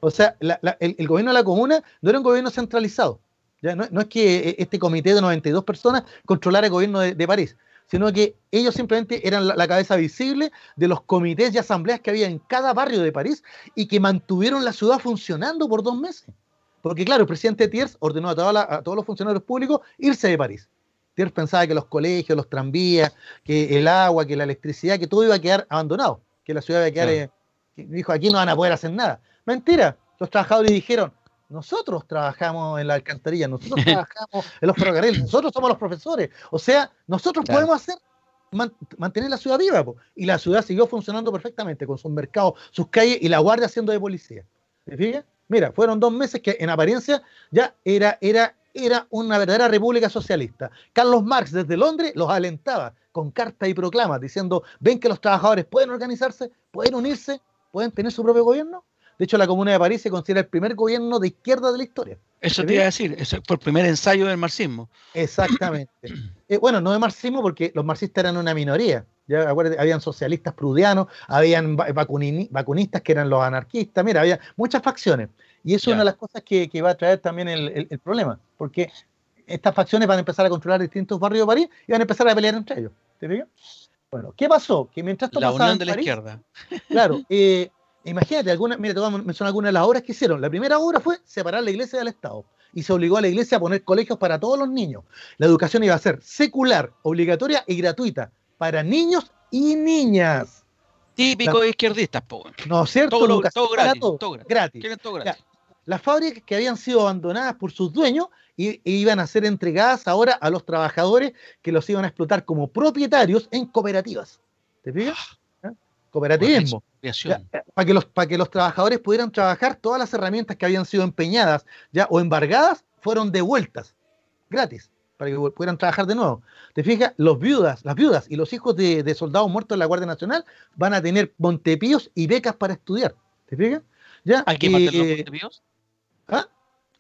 O sea, el, gobierno de la comuna no era un gobierno centralizado. ¿Ya? No, es que eh, este comité de 92 personas controlara el gobierno de, París, sino que ellos simplemente eran la, cabeza visible de los comités y asambleas que había en cada barrio de París y que mantuvieron la ciudad funcionando por dos meses. Porque claro, el presidente Thiers ordenó a, todos los funcionarios públicos irse de París. Thiers pensaba que los colegios, los tranvías, que el agua, que la electricidad, que todo iba a quedar abandonado, que la ciudad iba a quedar... Eh, dijo, aquí no van a poder hacer nada. Mentira, los trabajadores dijeron, nosotros trabajamos en la alcantarilla, nosotros trabajamos en los ferrocarriles, nosotros somos los profesores. O sea, nosotros podemos hacer mantener la ciudad viva. Y la ciudad siguió funcionando perfectamente con sus mercados, sus calles y la guardia haciendo de policía. ¿Se fija? Mira, fueron dos meses que en apariencia ya era, era, era una verdadera república socialista. Carlos Marx desde Londres los alentaba con cartas y proclamas diciendo, ven que los trabajadores pueden organizarse, pueden unirse, pueden tener su propio gobierno. De hecho, la Comuna de París se considera el primer gobierno de izquierda de la historia.
Eso te iba a decir, eso fue el primer ensayo del marxismo.
Exactamente. Eh, bueno, no de marxismo porque los marxistas eran una minoría. Ya, habían socialistas prudianos, habían vacunistas que eran los anarquistas, mira, había muchas facciones. Y eso es una de las cosas que, va a traer también el, problema, porque estas facciones van a empezar a controlar distintos barrios de París y van a empezar a pelear entre ellos. ¿Te fijas? Bueno, ¿qué pasó? Que mientras
esto la unión de la izquierda.
Claro, eh, imagínate, alguna, mira, te voy a mencionar algunas de las obras que hicieron. La primera obra fue separar la iglesia del Estado y se obligó a la iglesia a poner colegios para todos los niños. La educación iba a ser secular, obligatoria y gratuita para niños y niñas.
Típico de izquierdistas.
No es cierto,
todo, todo, gratis, todo, gratis.
las fábricas que habían sido abandonadas por sus dueños y, iban a ser entregadas ahora a los trabajadores que los iban a explotar como propietarios en cooperativas. ¿Te fijas? Ah, ¿Eh? Cooperativismo. para, que los, para que los trabajadores pudieran trabajar, todas las herramientas que habían sido empeñadas ya o embargadas fueron devueltas gratis para que pudieran trabajar de nuevo. ¿Te fijas? Los viudas, las viudas y los hijos de, soldados muertos en la Guardia Nacional van a tener montepíos y becas para estudiar. ¿Te fijas?
¿Ya? ¿Aquí parten los montepíos? ¿Ah?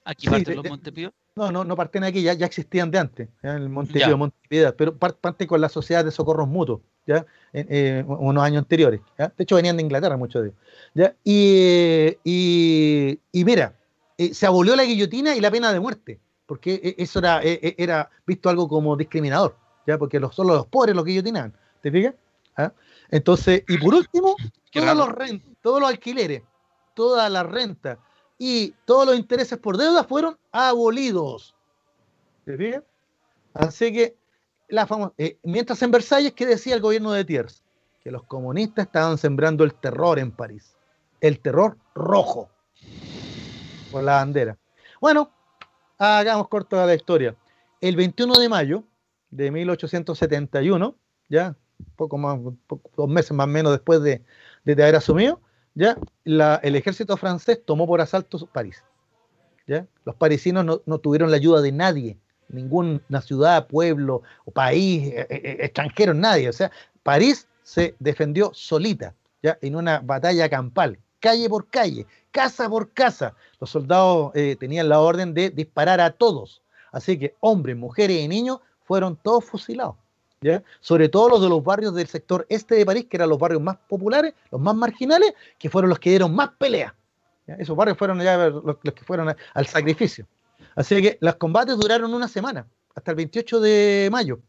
¿Aquí parten los montepíos?
No, no, no parten aquí, ya, ya existían de antes, el Montepío, Montepiedad, pero parte con la Sociedad de Socorros Mutuos, ¿ya? En, eh, unos años anteriores. De hecho, venían de Inglaterra muchos de ellos. ¿ya? Y, y, mira, eh, se abolió la guillotina y la pena de muerte porque e, eso era, e, e, era visto algo como discriminador, ¿ya? porque los, solo los pobres los tenían, ¿te fijas? ¿Ah? Entonces, y por último, todos los, todos los alquileres, toda la renta y todos los intereses por deuda fueron abolidos. ¿Te fijas? Así que, la eh, mientras en Versalles, ¿qué decía el gobierno de Thiers? que los comunistas estaban sembrando el terror en París. El terror rojo. Por la bandera. Bueno, hagamos corta la historia. El 21 de mayo de 1871, ya poco más, dos meses más o menos después de, de haber asumido, ya el ejército francés tomó por asalto París. Los parisinos no, no tuvieron la ayuda de nadie, ninguna ciudad, pueblo o país eh, eh, eh, extranjero, nadie. O sea, París se defendió solita, ya en una batalla campal, calle por calle, casa por casa. Los soldados tenían la orden de disparar a todos. Así que hombres, mujeres y niños fueron todos fusilados. ¿Ya? Sobre todo los de los barrios del sector este de París, que eran los barrios más populares, los más marginales, que fueron los que dieron más Esos barrios fueron ya los, que fueron al sacrificio. Así que los combates duraron una semana, hasta el 28 de mayo.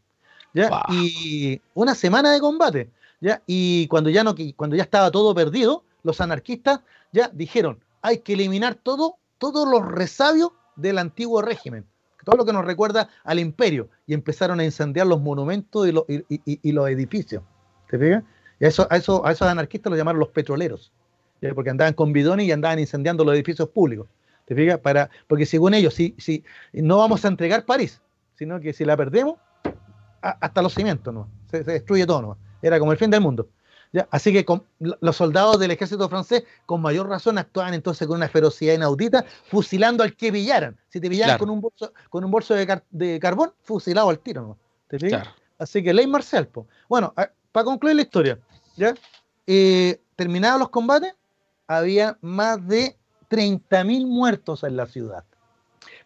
¿ya? Y una semana de combate. ¿ya? Y cuando ya, no, cuando ya estaba todo perdido, los anarquistas ya dijeron, hay que eliminar todo, todos los resabios del antiguo régimen, todo lo que nos recuerda al imperio, y empezaron a incendiar los monumentos y, los, y, los edificios. ¿Te fijas? Y a, eso, a, eso, a esos anarquistas los llamaron los petroleros, porque andaban con bidones y andaban incendiando los edificios públicos. ¿Te fijas? Para, porque según ellos, si, si no vamos a entregar París, sino que si la perdemos, hasta los cimientos, ¿no? Se, destruye todo, ¿no? Era como el fin del mundo. ¿ya? Así que los soldados del ejército francés, con mayor razón, actuaban entonces con una ferocidad inaudita, fusilando al que pillaran. Si te pillaran con un bolso, con un bolso de, carbón, fusilado al tiro, ¿no? ¿Te fijas? Así que ley marcial, po. Bueno, para concluir la historia, ¿ya? Eh, terminados los combates, había más de 30.000 muertos en la ciudad.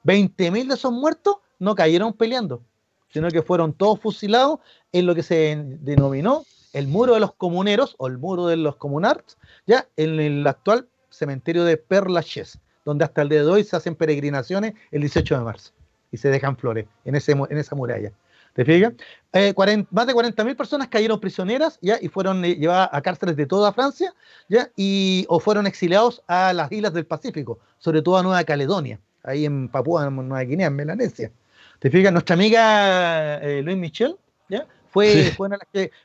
20.000 de esos muertos no cayeron peleando, sino que fueron todos fusilados en lo que se denominó el muro de los comuneros o el muro de los comunards, ya en el actual cementerio de Père donde hasta el día de hoy se hacen peregrinaciones el 18 de marzo y se dejan flores en, ese, en esa muralla. ¿Te fijas? Eh, más de 40.000 personas cayeron prisioneras ¿ya? y fueron eh, llevadas a cárceles de toda Francia ¿ya? Y, o fueron exiliados a las islas del Pacífico, sobre todo a Nueva Caledonia, ahí en Papúa Nueva Guinea, en Melanesia. ¿Te fijas? Nuestra amiga eh, Luis Michel ¿ya? fue, fue, una,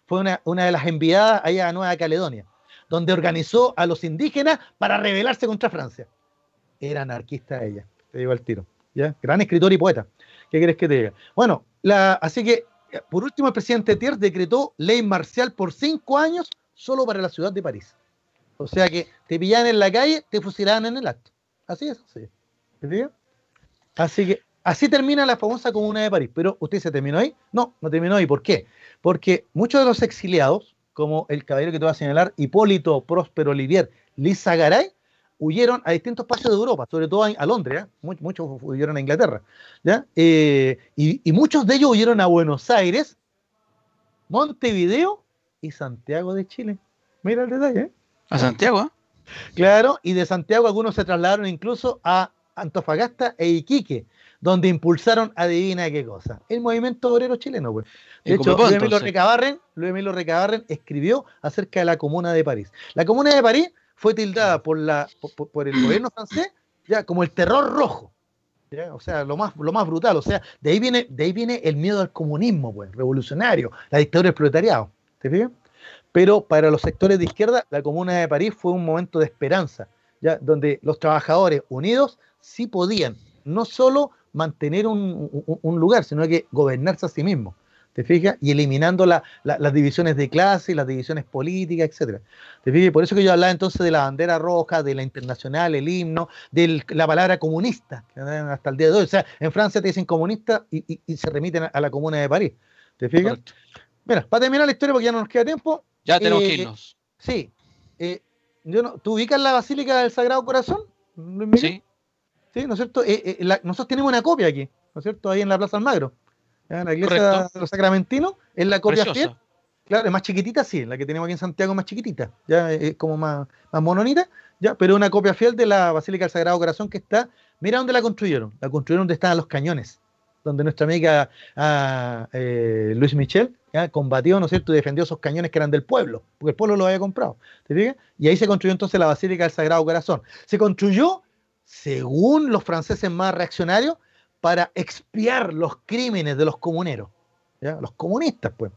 fue una, una, de las enviadas allá a Nueva Caledonia, donde organizó a los indígenas para rebelarse contra Francia. Era anarquista ella, te digo al tiro. ¿ya? Gran escritor y poeta. ¿Qué quieres que te diga? Bueno, así que, por último, el presidente Thiers decretó ley marcial por cinco años solo para la ciudad de París. O sea que te pillaban en la calle, te fusilaban en el acto. Así es, así. Así que así termina la famosa comuna de París. Pero ¿usted se terminó ahí? No, no terminó ahí. ¿Por qué? Porque muchos de los exiliados, como el caballero que te voy a señalar, Hipólito Próspero Olivier Lisa Garay, huyeron a distintos países de Europa, sobre todo a, Londres, muchos, huyeron a Inglaterra, ¿ya? Eh, y, muchos de ellos huyeron a Buenos Aires, Montevideo y Santiago de Chile. Mira el detalle. ¿eh?
A Santiago.
Claro, y de Santiago algunos se trasladaron incluso a Antofagasta e Iquique, donde impulsaron, adivina qué cosa, el movimiento obrero chileno. Pues. De hecho, Luis Emilio, Recabarren, Luis Emilio Recabarren escribió acerca de la Comuna de París. La Comuna de París fue tildada por, la, por, el gobierno francés ya como el terror rojo. O sea, lo más, lo más brutal. O sea, de ahí viene, de ahí viene el miedo al comunismo, pues, revolucionario, la dictadura del proletariado. ¿Te fijas? Pero para los sectores de izquierda, la Comuna de París fue un momento de esperanza, ¿ya? donde los trabajadores unidos sí podían no solo mantener un, un lugar, sino que gobernarse a sí mismos. ¿Te fijas? Y eliminando las divisiones de clase, las divisiones políticas, etcétera. ¿Te fijas? Por eso que yo hablaba entonces de la bandera roja, de la internacional, el himno, de la palabra comunista, hasta el día de hoy. O sea, en Francia te dicen comunista y, se remiten a la Comuna de París. ¿Te fijas? Mira, para terminar la historia, porque ya no nos queda tiempo.
Ya tenemos que eh, irnos.
Sí. Eh, yo no, ¿Tú ubicas la Basílica del Sagrado Corazón?
Sí.
Sí, ¿no es cierto? Eh, nosotros tenemos una copia aquí, ¿no es cierto? Ahí en la Plaza Almagro. La iglesia de los sacramentinos es la copia fiel. Claro, es más chiquitita, sí, la que tenemos aquí en Santiago es más chiquitita, ya es como más, más mononita, ya, pero una copia fiel de la Basílica del Sagrado Corazón que está, mira dónde la construyeron, la construyeron donde estaban los cañones, donde nuestra amiga ah, eh, Luis Michel ¿ya? combatió, ¿no es cierto?, y defendió esos cañones que eran del pueblo, porque el pueblo lo había comprado, ¿te fijas? Y ahí se construyó entonces la Basílica del Sagrado Corazón. Se construyó, según los franceses más reaccionarios, para expiar los crímenes de los comuneros, ¿ya? los comunistas, pues.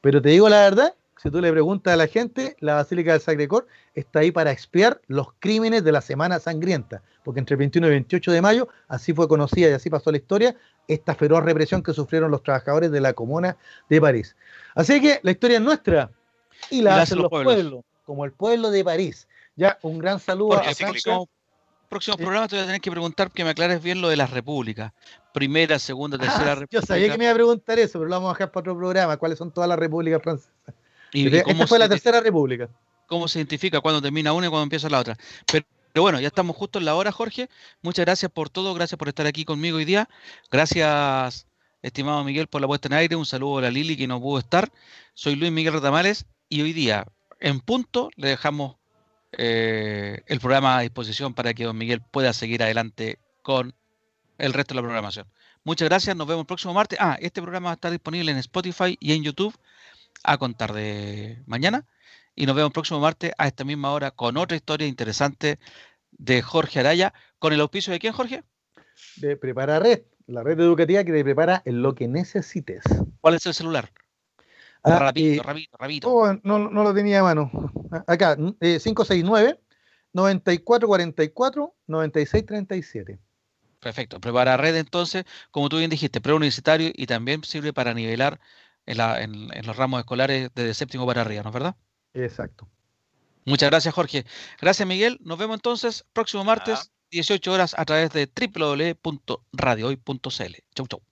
Pero te digo la verdad, si tú le preguntas a la gente, la Basílica del Sacre está ahí para expiar los crímenes de la Semana Sangrienta, porque entre el 21 y 28 de mayo, así fue conocida y así pasó la historia, esta feroz represión que sufrieron los trabajadores de la Comuna de París. Así que la historia es nuestra y la, hacen los pueblos. como el pueblo de París. Ya, un gran saludo a Francia.
Próximo programa te voy a tener que preguntar que me aclares bien lo de las repúblicas. Primera, segunda, ah, tercera república.
Yo sabía que me iba a preguntar eso, pero lo vamos a dejar para otro programa. ¿Cuáles son todas las repúblicas francesas? ¿Y, Esta fue la tercera república.
¿Cómo se identifica cuándo termina una y cuándo empieza la otra? Pero, bueno, ya estamos justo en la hora, Jorge. Muchas gracias por todo, gracias por estar aquí conmigo hoy día. Gracias, estimado Miguel, por la puesta en aire. Un saludo a la Lili que no pudo estar. Soy Luis Miguel Retamales y hoy día, en punto, le dejamos eh, el programa a disposición para que don Miguel pueda seguir adelante con el resto de la programación. Muchas gracias, nos vemos el próximo martes. Ah, este programa va a estar disponible en Spotify y en YouTube a contar de mañana. Y nos vemos el próximo martes a esta misma hora con otra historia interesante de Jorge Araya. ¿Con el auspicio de quién, Jorge?
De Prepara Red, la red educativa que te prepara en lo que necesites.
¿Cuál es el celular?
Ah, rapidito, rapidito, oh, no, no, lo tenía a mano. Acá, 569 9444 9637.
Perfecto. Prepara red entonces, como tú bien dijiste, preuniversitario y también sirve para nivelar en, los ramos escolares desde séptimo para arriba, ¿no es verdad?
Exacto.
Muchas gracias, Jorge. Gracias, Miguel. Nos vemos entonces próximo martes, 18 horas, a través de www.radiohoy.cl. Chau, chau.